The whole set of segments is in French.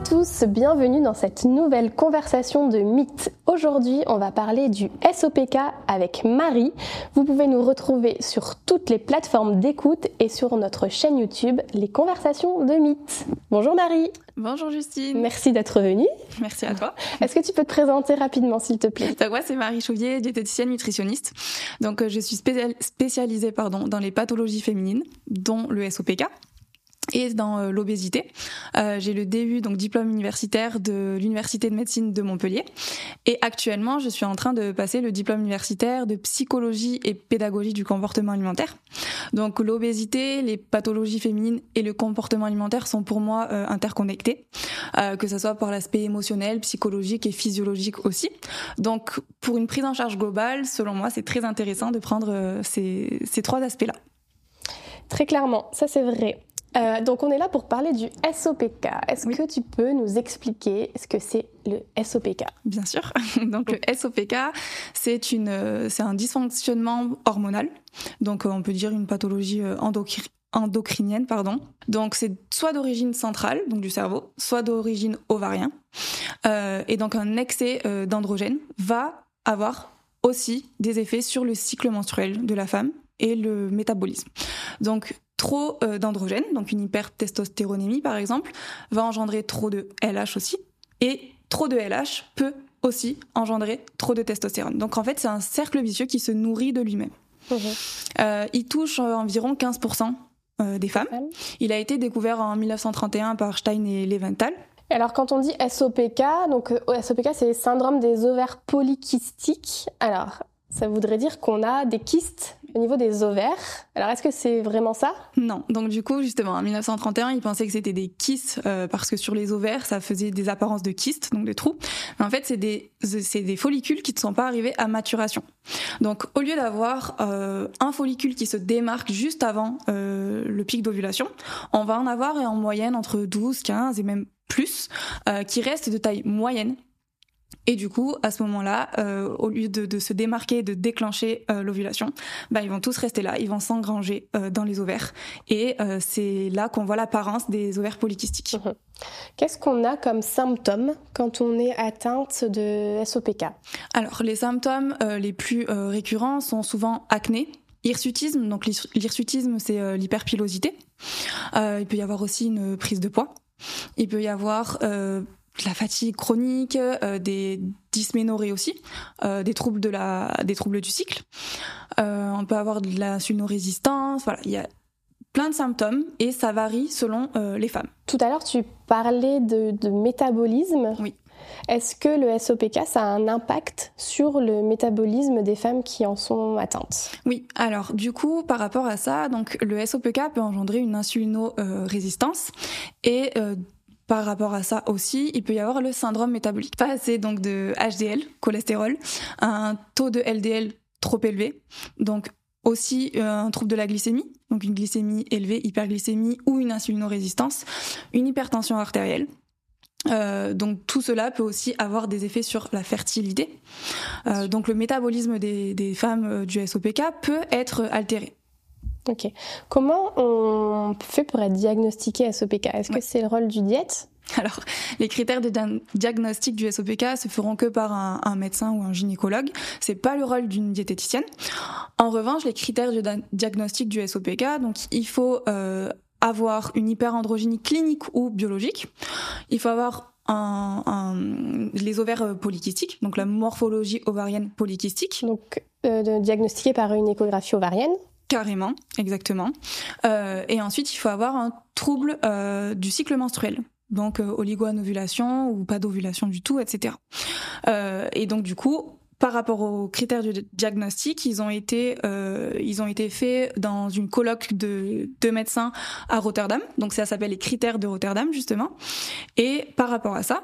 à tous, bienvenue dans cette nouvelle conversation de mythes. Aujourd'hui, on va parler du SOPK avec Marie. Vous pouvez nous retrouver sur toutes les plateformes d'écoute et sur notre chaîne YouTube Les Conversations de mythes. Bonjour Marie. Bonjour Justine. Merci d'être venue. Merci à toi. Est-ce que tu peux te présenter rapidement s'il te plaît? Donc moi c'est Marie Chauvier, diététicienne nutritionniste. Donc euh, je suis spécialisée pardon dans les pathologies féminines dont le SOPK et dans euh, l'obésité. Euh, j'ai le DU, donc diplôme universitaire de l'Université de médecine de Montpellier. Et actuellement, je suis en train de passer le diplôme universitaire de psychologie et pédagogie du comportement alimentaire. Donc l'obésité, les pathologies féminines et le comportement alimentaire sont pour moi euh, interconnectés, que ce soit par l'aspect émotionnel, psychologique et physiologique aussi. Donc pour une prise en charge globale, selon moi, c'est très intéressant de prendre ces trois aspects-là. Très clairement, ça c'est vrai. Euh, donc on est là pour parler du SOPK. Est-ce que tu peux nous expliquer ce que c'est le SOPK Bien sûr. Donc le SOPK, c'est une, c'est un dysfonctionnement hormonal. Donc euh, on peut dire une pathologie euh, endocrinienne, pardon. Donc c'est soit d'origine centrale, donc du cerveau, soit d'origine ovarien. Euh, et donc un excès euh, d'androgène va avoir aussi des effets sur le cycle menstruel de la femme et le métabolisme. Donc trop euh, d'androgène, donc une hypertestostéronémie par exemple, va engendrer trop de LH aussi. Et trop de LH peut aussi engendrer trop de testostérone. Donc en fait, c'est un cercle vicieux qui se nourrit de lui-même. Mmh. Euh, il touche euh, environ 15% euh, des femmes. Il a été découvert en 1931 par Stein et Leventhal. Alors quand on dit SOPK, donc SOPK c'est syndrome des ovaires polykystiques. Alors ça voudrait dire qu'on a des kystes au niveau des ovaires. Alors, est-ce que c'est vraiment ça? Non. Donc, du coup, justement, en 1931, ils pensaient que c'était des kystes euh, parce que sur les ovaires, ça faisait des apparences de kystes, donc de trous. En fait, c'est des, des follicules qui ne sont pas arrivés à maturation. Donc, au lieu d'avoir euh, un follicule qui se démarque juste avant euh, le pic d'ovulation, on va en avoir en moyenne entre 12, 15 et même plus, qui restent de taille moyenne et du coup, à ce moment-là, euh, au lieu de, de, se démarquer, de déclencher euh, l'ovulation, bah, ils vont tous rester là, ils vont s'engranger euh, dans les ovaires. Et c'est là qu'on voit l'apparence des ovaires polykystiques. Mmh. Qu'est-ce qu'on a comme symptômes quand on est atteinte de SOPK Alors, les symptômes les plus récurrents sont souvent acné, hirsutisme. Donc, l'hirsutisme, c'est l'hyperpilosité. il peut y avoir aussi une prise de poids. Il peut y avoir de la fatigue chronique, euh, des dysménorrhées aussi, euh, des troubles de la, des troubles du cycle. Euh, on peut avoir de la sulno-résistance. Voilà, il y a plein de symptômes et ça varie selon les femmes. Tout à l'heure, tu parlais de, de métabolisme. Oui. Est-ce que le SOPK, ça a un impact sur le métabolisme des femmes qui en sont atteintes? Oui, alors du coup, par rapport à ça, donc le SOPK peut engendrer une insulino-résistance et euh, par rapport à ça aussi, il peut y avoir le syndrome métabolique. Pas assez donc de HDL, cholestérol, un taux de LDL trop élevé, donc aussi euh, un trouble de la glycémie, donc une glycémie élevée, hyperglycémie ou une insulinorésistance, une hypertension artérielle. Euh, donc tout cela peut aussi avoir des effets sur la fertilité. Euh, donc le métabolisme des, femmes du SOPK peut être altéré. Ok. Comment on fait pour être diagnostiqué SOPK Est-ce Ouais. que c'est le rôle du diète? Alors, les critères de dia- diagnostic du SOPK se feront que par un, un médecin ou un gynécologue. C'est pas le rôle d'une diététicienne. En revanche, les critères de diagnostic du SOPK, donc il faut euh, avoir une hyperandrogynie clinique ou biologique. Il faut avoir un, un- les ovaires euh, polykystiques, donc la morphologie ovarienne polykystique. Donc, euh, par une échographie ovarienne. Carrément, exactement. Euh, et ensuite, il faut avoir un trouble euh, du cycle menstruel. Donc, euh, oligoanovulation ou pas d'ovulation du tout, etc. Euh, et donc, du coup, par rapport aux critères du diagnostic, ils ont été, ils ont été faits dans une colloque de, de médecins à Rotterdam. Donc, ça s'appelle les critères de Rotterdam, justement. Et par rapport à ça,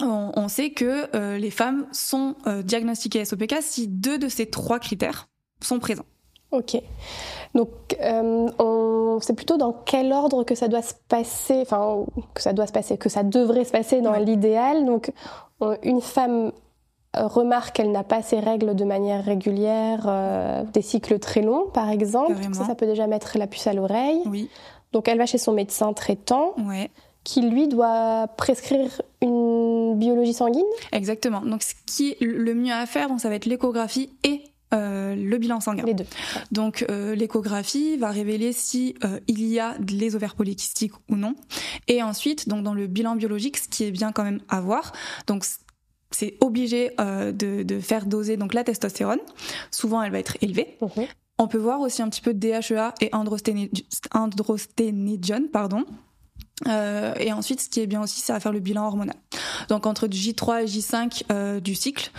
on, sait que les femmes sont euh, diagnostiquées SOPK si deux de ces trois critères sont présents. Ok. Donc, euh, on sait plutôt dans quel ordre que ça doit se passer, enfin, que ça doit se passer, que ça devrait se passer dans Ouais. l'idéal? Donc, on- une femme euh, remarque qu'elle n'a pas ses règles de manière régulière, euh, des cycles très longs, par exemple. Ça, ça peut déjà mettre la puce à l'oreille. Oui, Donc, elle va chez son médecin traitant. ouais. qui lui doit prescrire une biologie sanguine Exactement. Donc ce qui est le mieux à faire, donc ça va être l'échographie et euh, le bilan sanguin. Les deux. Donc euh, l'échographie va révéler si euh, il y a les ovaires polykystiques ou non. Et ensuite, donc dans le bilan biologique, ce qui est bien quand même à voir, donc c'est obligé de, de, faire doser donc la testostérone. Souvent, elle va être élevée. Mhm. On peut voir aussi un petit peu de DHEA et androsténédione, pardon. et ensuite, ce qui est bien aussi, c'est à faire le bilan hormonal. Donc entre J3 et J5 du cycle,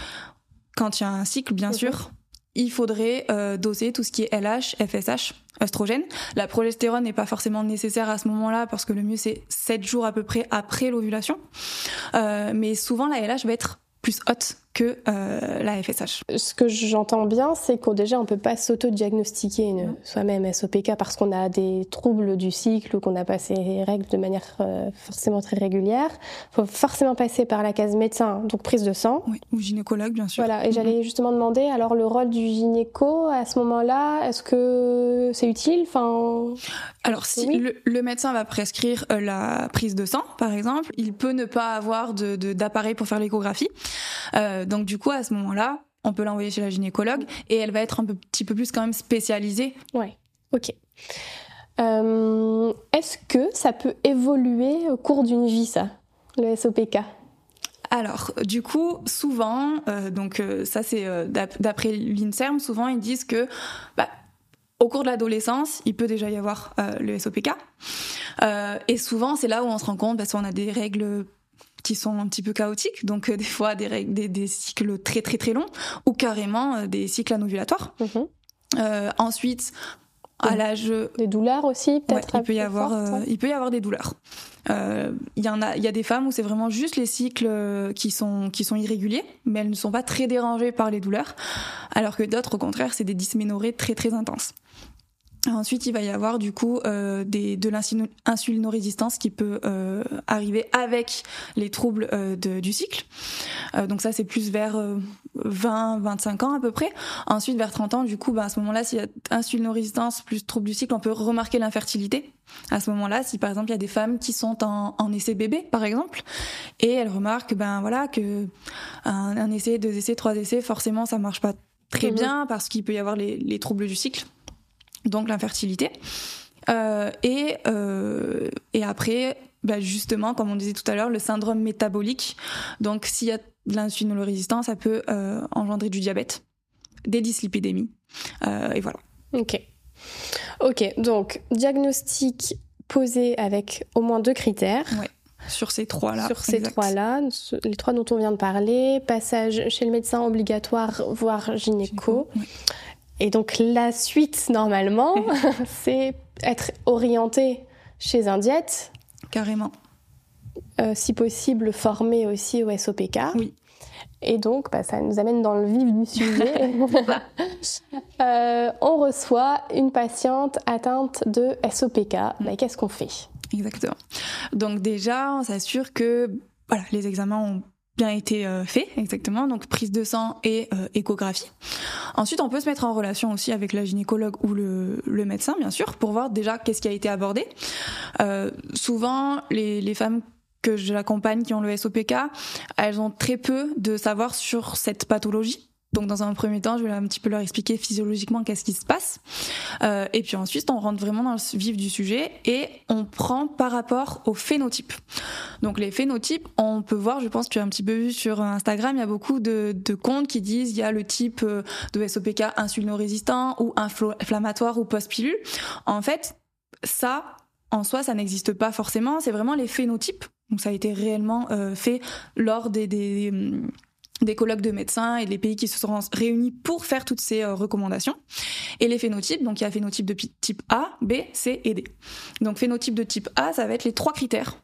quand il y a un cycle, bien mhm. sûr, il faudrait euh, doser tout ce qui est LH, FSH, oestrogène. La progestérone n'est pas forcément nécessaire à ce moment-là parce que le mieux c'est 7 jours à peu près après l'ovulation. Euh, mais souvent la LH va être plus haute que euh, la FSH. Ce que j'entends bien, c'est qu'on déjà on peut pas s'auto-diagnostiquer soi-même SOPK parce qu'on a des troubles du cycle ou qu'on a passé les règles de manière euh, forcément très régulière. Il faut forcément passer par la case médecin, donc prise de sang. Oui, ou gynécologue bien sûr. Voilà, et j'allais mhm. justement demander alors le rôle du gynéco à ce moment-là, est-ce que c'est utile? Enfin... Alors si le, médecin va prescrire euh, la prise de sang par exemple, il peut ne pas avoir d'appareil de, pour faire l'échographie. Euh, donc du coup, à ce moment-là, on peut l'envoyer chez la gynécologue et elle va être un petit peu plus quand même spécialisée. Ouais, ok. Euh, est-ce que ça peut évoluer au cours d'une vie, ça, le SOPK alors, du coup, souvent, euh, donc euh, ça c'est d'après l'Inserm, souvent ils disent que bah, au cours de l'adolescence, il peut déjà y avoir le SOPK. et souvent, c'est là où on se rend compte parce qu'on a des règles qui sont un petit peu chaotiques, donc euh, des fois des, des, des, cycles très très très longs, ou carrément euh, des cycles anovulatoires. Mhm. Euh, ensuite, à l'âge des douleurs aussi peut-être il peut y avoir hein. il peut y avoir des douleurs il y en a il y a des femmes où c'est vraiment juste les cycles qui sont qui sont irréguliers mais elles ne sont pas très dérangées par les douleurs alors que d'autres au contraire c'est des dysménorrhées très très intenses Ensuite, il va y avoir du coup euh, des, de l'insulinorésistance qui peut euh, arriver avec les troubles euh, de, du cycle. Donc ça, c'est plus vers 20-25 ans à peu près. Ensuite, vers 30 ans, du coup, bah, à ce moment-là, s'il y a insulinorésistance plus trouble du cycle, on peut remarquer l'infertilité. À ce moment-là, si par exemple il y a des femmes qui sont en, en essai bébé, par exemple, et elles remarquent, ben voilà, que un, un essai, deux essais, trois essais, forcément, ça marche pas très mmh bien parce qu'il peut y avoir les, les troubles du cycle donc l'infertilité. Euh, et, euh, et après, bah justement, comme on disait tout à l'heure, le syndrome métabolique. Donc, s'il y a de l'insulinorésistance, ça peut euh, engendrer du diabète, des dyslipidémies, et voilà. Ok. Ok, donc diagnostic posé avec au moins deux critères. Ouais. Sur ces trois-là. Sur ces trois-là, les trois dont on vient de parler, passage chez le médecin obligatoire, voire gynéco. gynéco et donc la suite, normalement, c'est être orienté chez un diète. Carrément. Euh, si possible, formé aussi au SOPK. Oui. Et donc, bah, ça nous amène dans le vif du sujet. euh, on reçoit une patiente atteinte de SOPK. Bah, Qu'est-ce qu'on fait? Exactement. Donc déjà, on s'assure que voilà, les examens ont bien été euh, fait, exactement, donc prise de sang et euh, échographie. Ensuite, on peut se mettre en relation aussi avec la gynécologue ou le, le médecin, bien sûr, pour voir déjà qu'est-ce qui a été abordé. Euh, souvent, les, les femmes que j'accompagne qui ont le SOPK, elles ont très peu de savoir sur cette pathologie. Donc dans un premier temps, je vais un petit peu leur expliquer physiologiquement qu'est-ce qui se passe. Euh, et puis ensuite, on rentre vraiment dans le vif du sujet et on prend par rapport au phénotype. Donc les phénotypes, on peut voir, je pense tu as un petit peu vu sur Instagram, il y a beaucoup de, comptes qui disent il y a le type euh, de SOPK insulino-résistant ou inflammatoire ou post-pilule. En fait, ça, en soi, ça n'existe pas forcément. C'est vraiment les phénotypes. Donc ça a été réellement euh, fait lors des colloques de médecins et les pays qui se sont réunis pour faire toutes ces euh, recommandations. Et les phénotypes, donc il y a phénotype de type A, B, C et D. Donc phénotype de type A, ça va être les trois critères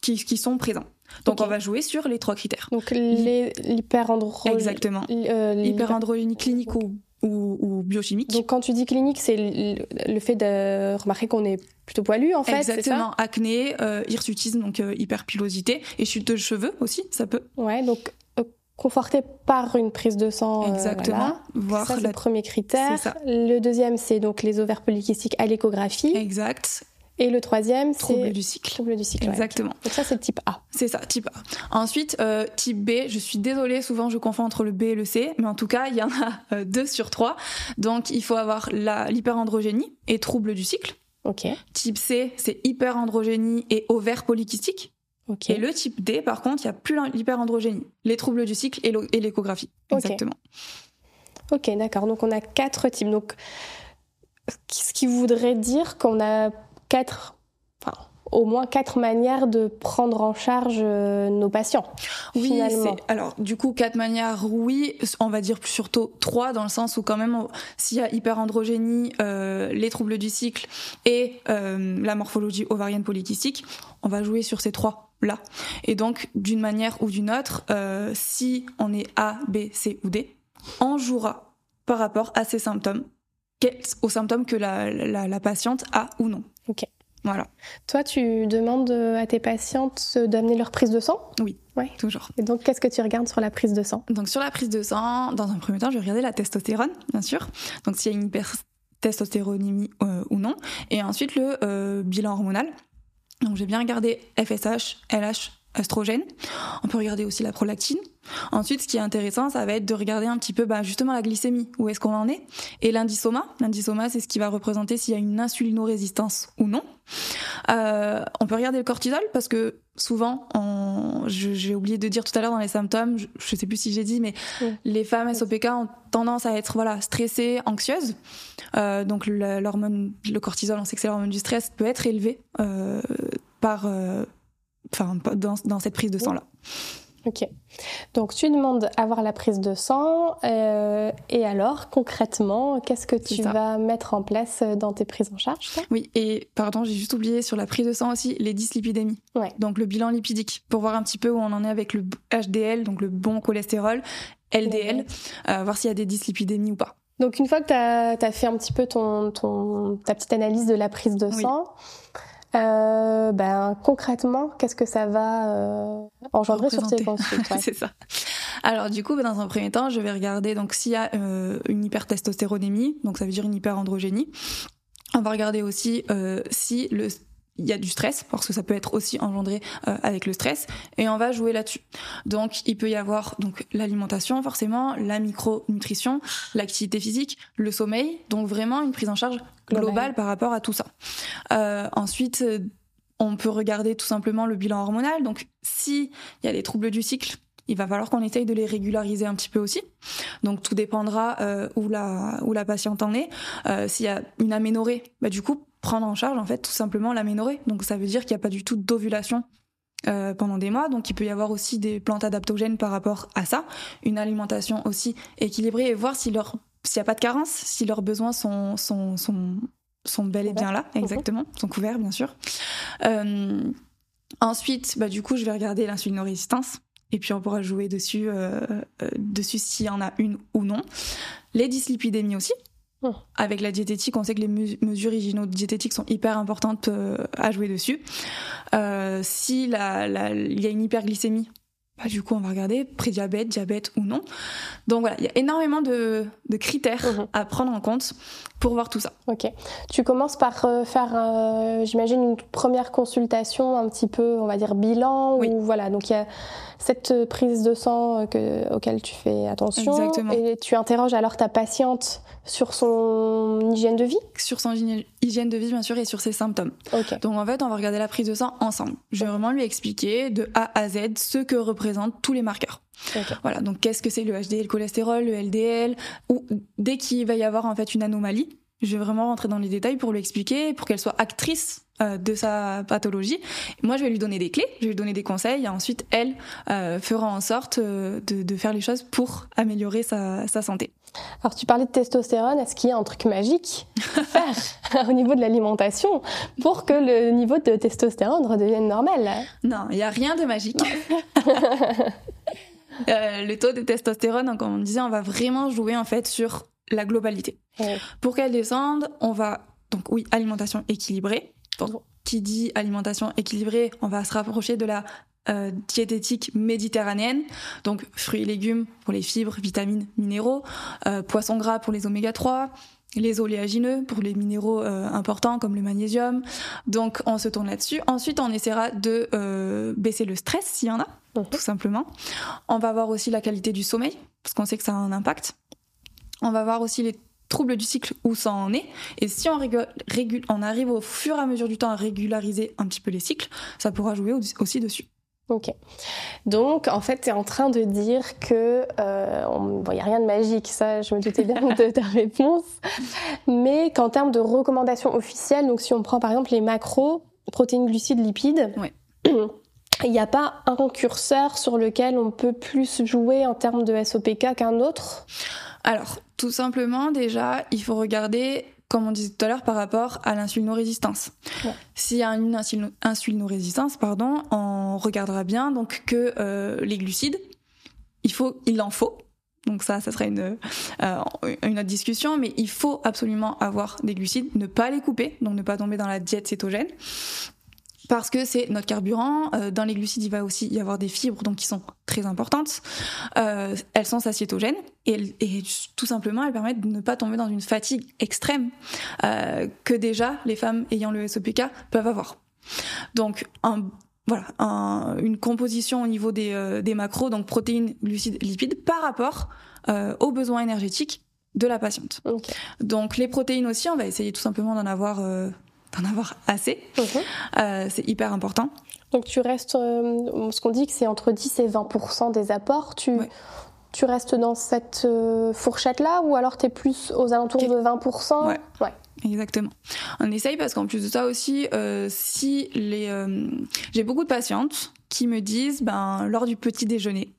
qui, qui sont présents. Donc on va jouer sur les trois critères. Donc l'hyperandrogénie. Exactement. Euh, clinique ou, ou, biochimique. Donc quand tu dis clinique, c'est le, fait de remarquer qu'on est plutôt poilu en fait. Exactement. Acné, euh, hirsutisme, donc euh, hyperpilosité et chute de cheveux aussi, ça peut. Ouais, donc conforté par une prise de sang. Euh, Exactement. Voir ça, c'est le premier critère. Le deuxième, c'est donc les ovaires polykystiques à l'échographie. Exact. Et le troisième, c'est trouble du cycle. Trouble du cycle. Exactement. Donc ça, c'est type A. C'est ça, type A. Ensuite, euh, type B, je suis désolée, souvent je confonds entre le B et le C, mais en tout cas, il y en a euh, deux sur trois. Donc, il faut avoir l'hyperandrogénie et trouble du cycle. Ok. Type C, c'est hyperandrogénie et ovaire polykystique. Et le type D, par contre, il n'y a plus l'hyperandrogénie, les troubles du cycle et l'échographie. Exactement. Ok, d'accord. Donc on a quatre types. Donc ce qui voudrait dire qu'on a quatre, au moins quatre manières de prendre en charge euh, nos patients. Oui, finalement. c'est alors du coup quatre manières, oui, on va dire surtout trois dans le sens où quand même s'il y a hyperandrogénie, euh, les troubles du cycle et euh, la morphologie ovarienne polykystique, on va jouer sur ces trois là. Et donc d'une manière ou d'une autre, euh, si on est A, B, C ou D, on jouera par rapport à ces symptômes, aux symptômes que la, la, la patiente a ou non. Ok. Voilà, Toi, tu demandes euh, à tes patientes euh, d'amener leur prise de sang? toujours. Et donc, qu'est-ce que tu regardes sur la prise de sang? Donc sur la prise de sang, dans un premier temps, je vais regarder la testostérone, bien sûr. Donc s'il y a une hypertestostéronémie euh, ou non. Et ensuite le euh, bilan hormonal. Donc je vais bien regarder FSH, LH, On peut regarder aussi la prolactine. Ensuite, ce qui est intéressant, ça va être de regarder un petit peu bah, justement la glycémie, où est-ce qu'on en est? Et l'indisoma. L'indisoma, c'est ce qui va représenter s'il y a une insulinorésistance ou non. Euh, on peut regarder le cortisol parce que souvent, j'ai oublié de dire tout à l'heure dans les symptômes, je, je sais plus si j'ai dit, mais les femmes SOPK ont tendance à être voilà stressées, anxieuses. Euh, donc l'hormone, le cortisol, on sait que c'est l'hormone du stress, peut être élevé euh, par, enfin dans, dans cette prise de sang là. Ok. Donc, tu demandes avoir la prise de sang. euh, et alors, concrètement, qu'est-ce que tu vas mettre en place euh, dans tes prises en charge Oui, et pardon, j'ai juste oublié sur la prise de sang aussi les dyslipidémies. Ouais. Donc le bilan lipidique pour voir un petit peu où on en est avec le HDL, donc le bon cholestérol, LDL, euh, voir s'il y a des dyslipidémies ou pas. Donc, une fois que tu as, fait un petit peu ton, ton, ta petite analyse de la prise de Oui. Euh, ben, concrètement, qu'est-ce que ça va euh, engendrer sur tes consultes ouais. c'est ça. Alors du coup, bah, dans un premier temps, je vais regarder donc s'il y a euh, une hypertestostéronémie, donc ça veut dire une hyperandrogénie. On va regarder aussi euh, si le il y a du stress parce que ça peut être aussi engendré euh, avec le stress et on va jouer là-dessus. Donc il peut y avoir donc l'alimentation forcément, la micronutrition, l'activité physique, le sommeil, donc vraiment une prise en charge Globale par rapport à tout ça. Euh, ensuite euh, on peut regarder tout simplement le bilan hormonal. Donc, si il y a des troubles du cycle, il va falloir qu'on essaye de les régulariser un petit peu aussi. Donc, tout dépendra euh, où la où la patiente en est. S'il y a une aménorrhée, bah, du coup, prendre en charge en fait tout simplement l'aménorrhée. Donc, ça veut dire qu'il n'y a pas du tout d'ovulation. pendant des mois, donc il peut y avoir aussi des plantes adaptogènes par rapport à ça, une alimentation aussi équilibrée et voir si leur s'il n'y a pas de carence, si leurs besoins sont sont sont sont bel et bien là, exactement, sont couverts bien sûr. Euh, ensuite, bah, du coup, je vais regarder l'insulinorésistance. Et puis on pourra jouer dessus, euh, euh, dessus s'il y en a une ou non. Les dyslipidémies aussi. Oh. Avec la diététique, on sait que les mesures hygiéno-diététiques sont hyper importantes euh, à jouer dessus. Euh, si il y a une hyperglycémie, bah, du coup on va regarder prédiabète, diabète ou non. Donc voilà, il y a énormément de, de critères Mhm. à prendre en compte pour voir tout ça. Ok. Tu commences par euh, faire, euh, j'imagine, une première consultation un petit peu, on va dire, bilan. Oui. Ou, voilà, donc il y a cette euh, prise de sang que, auquel tu fais attention. Exactement. Et tu interroges alors ta patiente sur son hygiène de vie. Sur son hygiène- de vie bien sûr et sur ses symptômes. Donc en fait, on va regarder la prise de sang ensemble. Je vais vraiment lui expliquer de A à Z ce que représentent tous les marqueurs. Voilà, donc qu'est-ce que c'est le HDL, le cholestérol, le LDL, ou dès qu'il va y avoir en fait une anomalie, je vais vraiment rentrer dans les détails pour lui expliquer, pour qu'elle soit actrice de sa pathologie. Moi, je vais lui donner des clés, je vais lui donner des conseils, et ensuite, elle euh, fera en sorte euh, de, de faire les choses pour améliorer sa, sa santé. Alors tu parlais de testostérone. Est-ce qu'il y a un truc magique à faire au niveau de l'alimentation pour que le niveau de testostérone redevienne normal? Non, il n'y a rien de magique. Euh, le taux de testostérone, comme on disait, on va vraiment jouer en fait sur la globalité. Ouais. Pour qu'elle descende, on va donc oui alimentation équilibrée. Qui dit alimentation équilibrée, on va se rapprocher de la euh, diététique méditerranéenne, donc fruits et légumes pour les fibres, vitamines, minéraux, euh, poissons gras pour les oméga 3, les oléagineux pour les minéraux euh, importants comme le magnésium. Donc on se tourne là-dessus. Ensuite, on essaiera de baisser le stress s'il y en a, Mhm. tout simplement. On va voir aussi la qualité du sommeil parce qu'on sait que ça a un impact. On va voir aussi les troubles du cycle où ça en est. Et si on, régule, régule- on arrive au fur et à mesure du temps à régulariser un petit peu les cycles, ça pourra jouer au- aussi dessus. Ok. Donc, en fait, tu es en train de dire que euh, on- bon, il n'y a rien de magique, ça, je me doutais bien de ta réponse, mais qu'en termes de recommandations officielles, donc si on prend par exemple les macros, protéines, glucides, lipides, Ouais. il n'y a pas un curseur sur lequel on peut plus jouer en termes de SOPK qu'un autre? Alors, tout simplement, déjà, il faut regarder, comme on disait tout à l'heure, par rapport à l'insulinorésistance. Ouais. S'il y a une insulino- insulinorésistance, pardon, on regardera bien donc que euh, les glucides, il faut, il en faut. Donc ça, ça serait une, euh, une autre discussion, mais il faut absolument avoir des glucides, ne pas les couper, donc ne pas tomber dans la diète cétogène, parce que c'est notre carburant. Euh, dans les glucides, il va aussi y avoir des fibres, donc qui sont très importantes. Euh, elles sont satiétogènes et, tout simplement, elles permettent de ne pas tomber dans une fatigue extrême euh, que déjà les femmes ayant le SOPK peuvent avoir. Donc, un, voilà, un- une composition au niveau des, des macros, donc protéines, glucides, lipides, par rapport aux besoins énergétiques de la patiente. Donc, les protéines aussi, on va essayer tout simplement d'en avoir, d'en avoir assez. Mhm. Euh, c'est hyper important. Donc tu restes, euh, ce qu'on dit que c'est entre 10 et 20% des apports, tu, Ouais. tu restes dans cette euh, fourchette-là ou alors tu es plus aux alentours de 20% Ouais. Exactement. On essaye parce qu'en plus de ça aussi, si les, j'ai beaucoup de patientes qui me disent, ben lors du petit déjeuner.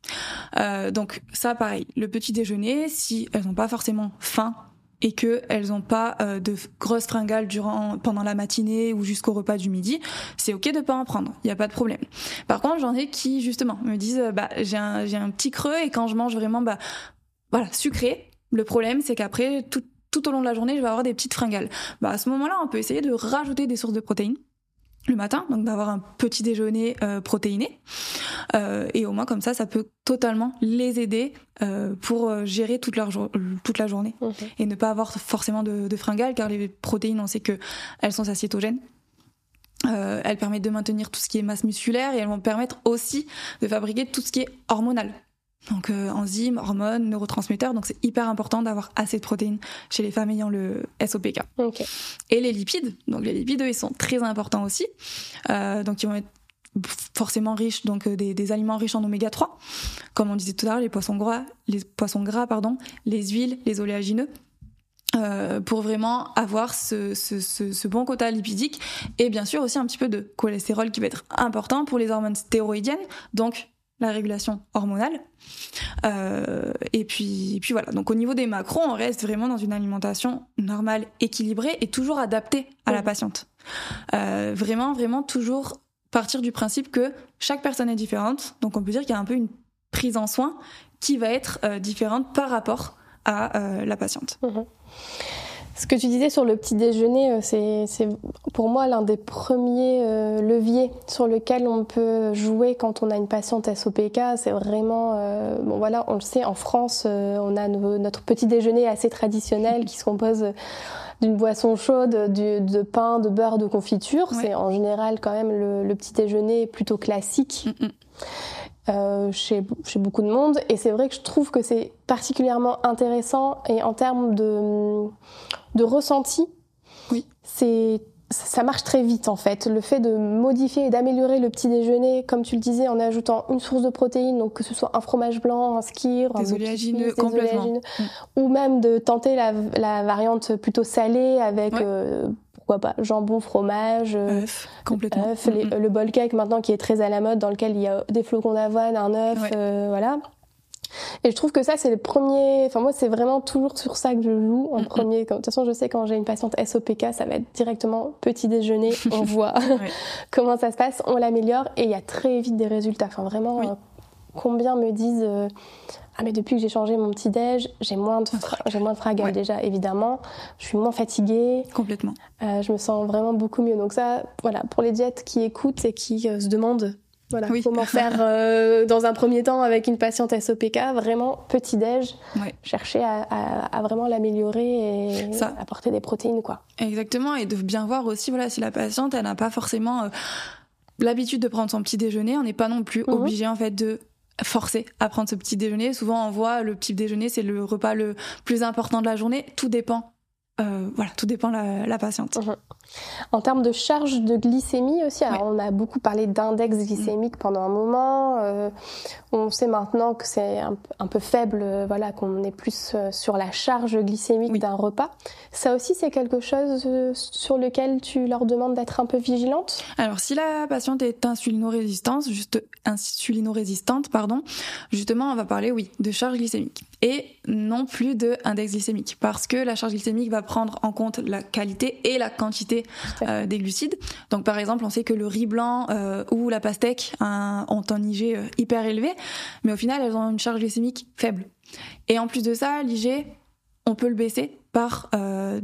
Euh, donc ça, pareil, le petit déjeuner, si elles n'ont pas forcément faim et que elles n'ont pas euh, de grosses fringales durant pendant la matinée ou jusqu'au repas du midi, c'est ok de pas en prendre, il y a pas de problème. Par contre, j'en ai qui justement me disent, euh, bah j'ai un j'ai un petit creux et quand je mange vraiment, bah voilà sucré. Le problème, c'est qu'après tout tout au long de la journée, je vais avoir des petites fringales. Bah, à ce moment-là, on peut essayer de rajouter des sources de protéines le matin, donc d'avoir un petit déjeuner euh, protéiné. Euh, et au moins, comme ça, ça peut totalement les aider euh, pour gérer toute, leur jour- toute la journée et ne pas avoir forcément de, de fringales, car les protéines, on sait que elles sont satiétogènes. Elles permettent de maintenir tout ce qui est masse musculaire et elles vont permettre aussi de fabriquer tout ce qui est hormonal. Donc euh, enzymes, hormones, neurotransmetteurs. Donc c'est hyper important d'avoir assez de protéines chez les femmes ayant le SOPK. Et les lipides. Donc les lipides, eux, ils sont très importants aussi. Euh, donc ils vont être forcément riches, donc euh, des, des aliments riches en oméga 3, comme on disait tout à l'heure, les poissons gras, les poissons gras, pardon, les huiles, les oléagineux. euh, pour vraiment avoir ce, ce, ce, ce bon quota lipidique et bien sûr aussi un petit peu de cholestérol qui va être important pour les hormones stéroïdiennes, donc la régulation hormonale. Euh, et puis, et puis voilà. Donc au niveau des macros, on reste vraiment dans une alimentation normale, équilibrée et toujours adaptée à la Mhm. patiente. Euh, vraiment, vraiment toujours partir du principe que chaque personne est différente. Donc on peut dire qu'il y a un peu une prise en soin qui va être euh, différente par rapport à la patiente. Mhm. Ce que tu disais sur le petit déjeuner, euh, c'est c'est pour moi l'un des premiers euh, leviers sur lequel on peut jouer quand on a une patiente SOPK. C'est vraiment, euh, bon voilà, on le sait, en France, euh, on a nos- notre petit déjeuner assez traditionnel qui se compose d'une boisson chaude, du- de pain, de beurre, de confiture. Ouais. C'est en général quand même le, le petit déjeuner plutôt classique Mm, mm. euh, chez, chez beaucoup de monde. Et c'est vrai que je trouve que c'est particulièrement intéressant et en termes de, de ressenti, Oui. c'est ça marche très vite en fait. Le fait de modifier et d'améliorer le petit déjeuner, comme tu le disais, en ajoutant une source de protéines, donc que ce soit un fromage blanc, un skyr, un Des de oléagineux, des complètement. oléagineux, ou même de tenter la, la variante plutôt salée avec, Ouais. euh, pourquoi pas, jambon, fromage, euh, Œuf, complètement. œuf, les- Mm, mm. le bol cake maintenant qui est très à la mode, dans lequel il y a des flocons d'avoine, un œuf, Ouais. euh, voilà. Et je trouve que ça, c'est le premier. Enfin, moi, c'est vraiment toujours sur ça que je joue en premier. De toute façon, je sais quand j'ai une patiente SOPK, ça va être directement petit déjeuner. On voit comment ça se passe, on l'améliore et il y a très vite des résultats. Enfin, vraiment, Oui. euh, combien me disent euh, Ah, mais depuis que j'ai changé mon petit déj, j'ai moins de, j'ai moins de fragales Ouais. déjà, évidemment. Je suis moins fatiguée. Complètement. Euh, je me sens vraiment beaucoup mieux. Donc ça, voilà, pour les diètes qui écoutent et qui euh, se demandent Voilà, comment faire euh, dans un premier temps avec une patiente SOPK, vraiment petit déj, chercher à, vraiment l'améliorer et apporter des protéines quoi. Exactement et de bien voir aussi voilà si la patiente elle n'a pas forcément euh, l'habitude de prendre son petit déjeuner, on n'est pas non plus mhm. obligé en fait de forcer à prendre ce petit déjeuner. Souvent on voit le petit déjeuner c'est le repas le plus important de la journée, tout dépend euh, voilà, tout dépend la, la patiente. Mhm. En termes de charge de glycémie aussi, on a beaucoup parlé d'index glycémique mm. pendant un moment. Euh, on sait maintenant que c'est un, peu faible, euh, voilà, qu'on est plus sur la charge glycémique d'un repas. Ça aussi, c'est quelque chose sur lequel tu leur demandes d'être un peu vigilante? Alors, si la patiente est insulino-résistante, juste insulino-résistante, pardon, justement, on va parler, oui, de charge glycémique et non plus de index glycémique, parce que la charge glycémique va prendre en compte la qualité et la quantité euh, des glucides. Donc par exemple, on sait que le riz blanc euh, ou la pastèque ont un IG euh, hyper élevé, mais au final, elles ont une charge glycémique faible. Et en plus de ça, l'IG, on peut le baisser par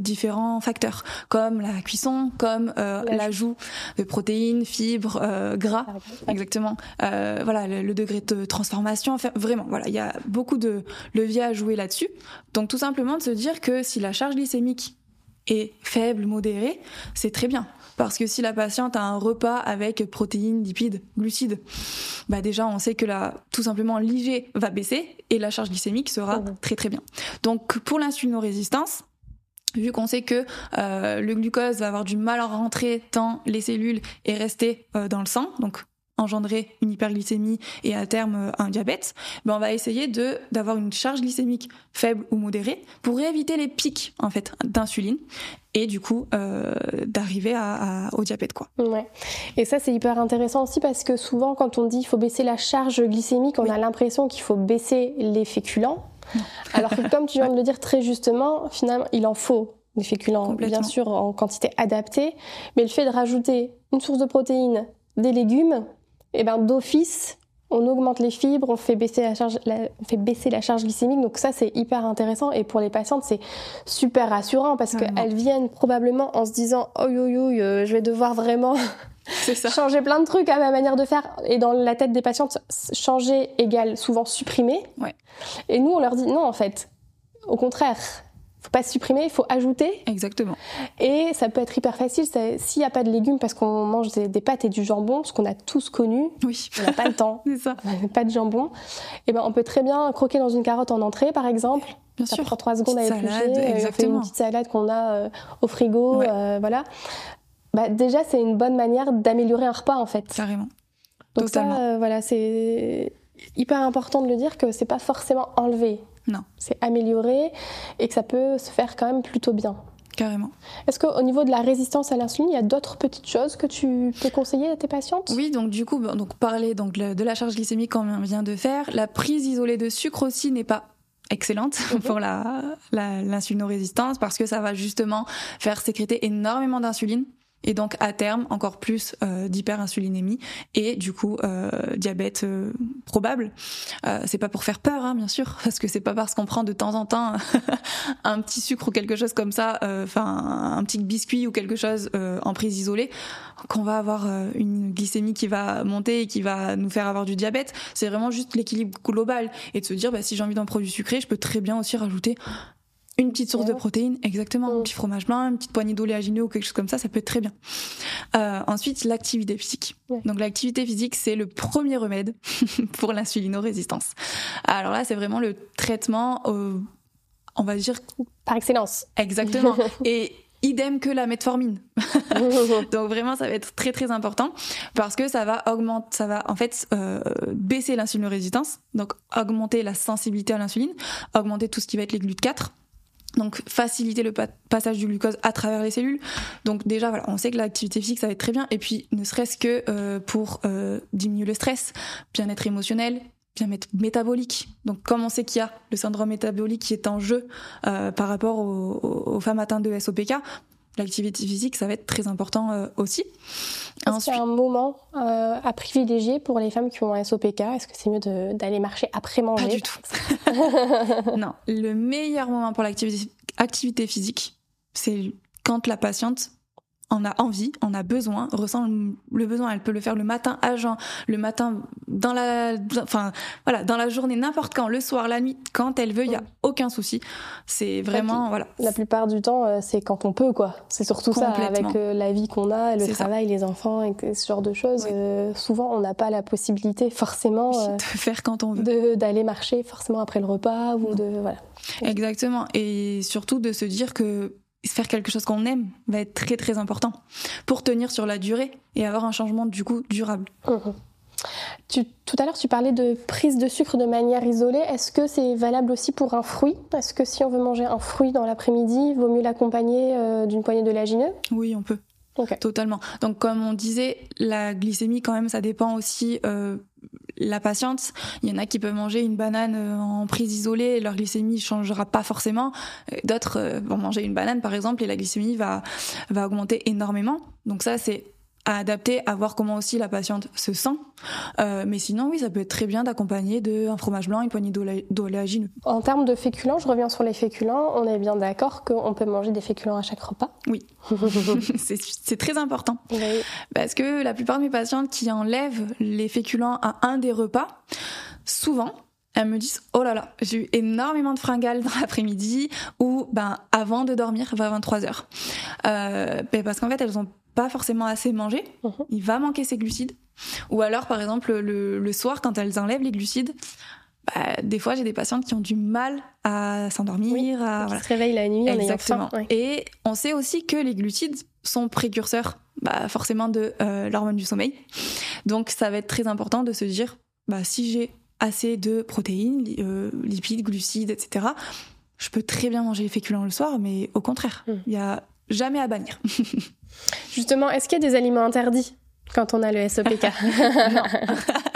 différents facteurs, comme la cuisson, comme l'ajout de protéines, fibres, gras, exactement. voilà, le, le, degré de transformation. Enfin, vraiment, voilà, il y a beaucoup de leviers à jouer là-dessus. Donc tout simplement de se dire que si la charge glycémique et faible, modéré, c'est très bien. Parce que si la patiente a un repas avec protéines, lipides, glucides, bah déjà on sait que là, tout simplement l'IG va baisser et la charge glycémique sera mmh. très très bien. Donc pour l'insulinorésistance, vu qu'on sait que euh, le glucose va avoir du mal à rentrer tant les cellules et rester euh, dans le sang, donc engendrer une hyperglycémie et à terme euh, un diabète, ben on va essayer de d'avoir une charge glycémique faible ou modérée pour éviter les pics en fait d'insuline et du coup euh, d'arriver à, au diabète quoi. Ouais. Et ça c'est hyper intéressant aussi parce que souvent quand on dit il faut baisser la charge glycémique, on a l'impression qu'il faut baisser les féculents. Alors que comme tu viens de le dire très justement, finalement il en faut des féculents bien sûr en quantité adaptée, mais le fait de rajouter une source de protéines, des légumes, eh ben d'office, on augmente les fibres, on fait baisser la charge, on fait baisser la charge glycémique. Donc ça, c'est hyper intéressant. Et pour les patientes, c'est super rassurant parce qu'elles viennent probablement en se disant, oh yo yo, je vais devoir vraiment changer plein de trucs à ma manière de faire. Et dans la tête des patientes, changer égale souvent supprimer. Ouais. Et nous, on leur dit non, en fait. Au contraire, faut pas supprimer, il faut ajouter. Exactement. Et ça peut être hyper facile s'il n'y a pas de légumes parce qu'on mange des, pâtes et du jambon, ce qu'on a tous connu. Oui. On n'a pas le temps. C'est ça. Pas de jambon. Et eh ben on peut très bien croquer dans une carotte en entrée, par exemple. Bien ça sûr. prend trois secondes à éplucher. Exactement. On fait une petite salade qu'on a euh, au frigo, euh, voilà. Bah, déjà c'est une bonne manière d'améliorer un repas en fait. Carrément. Donc Totalement. ça, euh, voilà, c'est hyper important de le dire que c'est pas forcément enlevé. Non. C'est amélioré et que ça peut se faire quand même plutôt bien. Carrément. Est-ce qu'au niveau de la résistance à l'insuline, il y a d'autres petites choses que tu peux conseiller à tes patientes? Oui, donc du coup, donc parler donc de la charge glycémique qu'on vient de faire, la prise isolée de sucre aussi n'est pas excellente mhm. pour la, l'insulinorésistance parce que ça va justement faire sécréter énormément d'insuline et donc à terme encore plus euh, d'hyperinsulinémie et du coup euh, diabète euh, probable. C'est pas pour faire peur, hein, bien sûr, parce que c'est pas parce qu'on prend de temps en temps un petit sucre ou quelque chose comme ça, enfin un petit biscuit ou quelque chose en prise isolée, qu'on va avoir une glycémie qui va monter et qui va nous faire avoir du diabète. C'est vraiment juste l'équilibre global et de se dire bah, si j'ai envie d'un produit sucré, je peux très bien aussi rajouter une petite source de protéines, exactement. Un mm. petit fromage blanc, une petite poignée d'oléagineux ou quelque chose comme ça, ça peut être très bien. Euh, ensuite, l'activité physique. Donc l'activité physique, c'est le premier remède pour l'insulinorésistance. Alors là, c'est vraiment le traitement, euh, on va dire... Par excellence. Exactement. Et idem que la metformine. Donc vraiment, ça va être très très important parce que ça va augmenter, ça va en fait euh, baisser l'insulinorésistance, donc augmenter la sensibilité à l'insuline, augmenter tout ce qui va être les GLUT 4 donc faciliter le passage du glucose à travers les cellules. Donc déjà on sait que l'activité physique ça va être très bien et puis ne serait-ce que euh, pour euh, diminuer le stress, bien-être émotionnel, bien-être métabolique. Donc comme on sait qu'il y a le syndrome métabolique qui est en jeu euh, par rapport aux, femmes atteintes de SOPK, l'activité physique, ça va être très important euh, aussi. Est-ce qu'il y a un moment euh, à privilégier pour les femmes qui ont un SOPK Est-ce que c'est mieux d'aller marcher après manger? Pas du tout. non, le meilleur moment pour l'activité activité physique, c'est quand la patiente en a envie, en a besoin, ressent le besoin. Elle peut le faire le matin à jeun, le matin dans la, enfin voilà, dans la journée, n'importe quand, le soir, la nuit, quand elle veut, il y a aucun souci. C'est vraiment voilà. La plupart du temps, euh, c'est quand on peut quoi. C'est surtout ça avec euh, la vie qu'on a, le travail, les enfants et ce genre de choses. Euh, souvent, on n'a pas la possibilité forcément de faire quand on veut, d'aller marcher forcément après le repas ou de voilà. Exactement. Et surtout de se dire que faire quelque chose qu'on aime va être très très important pour tenir sur la durée et avoir un changement du coup durable. Mhm. tout à l'heure, tu parlais de prise de sucre de manière isolée. Est-ce que c'est valable aussi pour un fruit? Est-ce que si on veut manger un fruit dans l'après-midi, il vaut mieux l'accompagner euh, d'une poignée de lagineux? Oui, on peut. Totalement. Donc comme on disait, la glycémie quand même, ça dépend aussi euh, la patiente. Il y en a qui peuvent manger une banane euh, en prise isolée et leur glycémie changera pas forcément. Euh, d'autres vont manger une banane par exemple et la glycémie va va augmenter énormément. Donc ça c'est à adapter, à voir comment aussi la patiente se sent. Euh, mais sinon, oui, ça peut être très bien d'accompagner d'un fromage blanc, une poignée d'oléagineux. En termes de féculents, je reviens sur les féculents. On est bien d'accord qu'on peut manger des féculents à chaque repas Oui, c'est très important. Parce que la plupart de mes patientes qui enlèvent les féculents à un des repas, souvent, elles me disent oh là là j'ai eu énormément de fringales dans l'après-midi ou ben avant de dormir vers 23 heures euh, ben, parce qu'en fait elles ont pas forcément assez mangé, mhm. il va manquer ses glucides. Ou alors, par exemple, le, soir, quand elles enlèvent les glucides, bah, des fois, j'ai des patientes qui ont du mal à s'endormir, à se réveillent la nuit Exactement. Et on sait aussi que les glucides sont précurseurs, bah, forcément, de euh, l'hormone du sommeil. Donc, ça va être très important de se dire, bah, si j'ai assez de protéines, euh, lipides, glucides, etc., je peux très bien manger les féculents le soir, mais au contraire, mm. il y a jamais à bannir. Justement, est-ce qu'il y a des aliments interdits quand on a le SOPK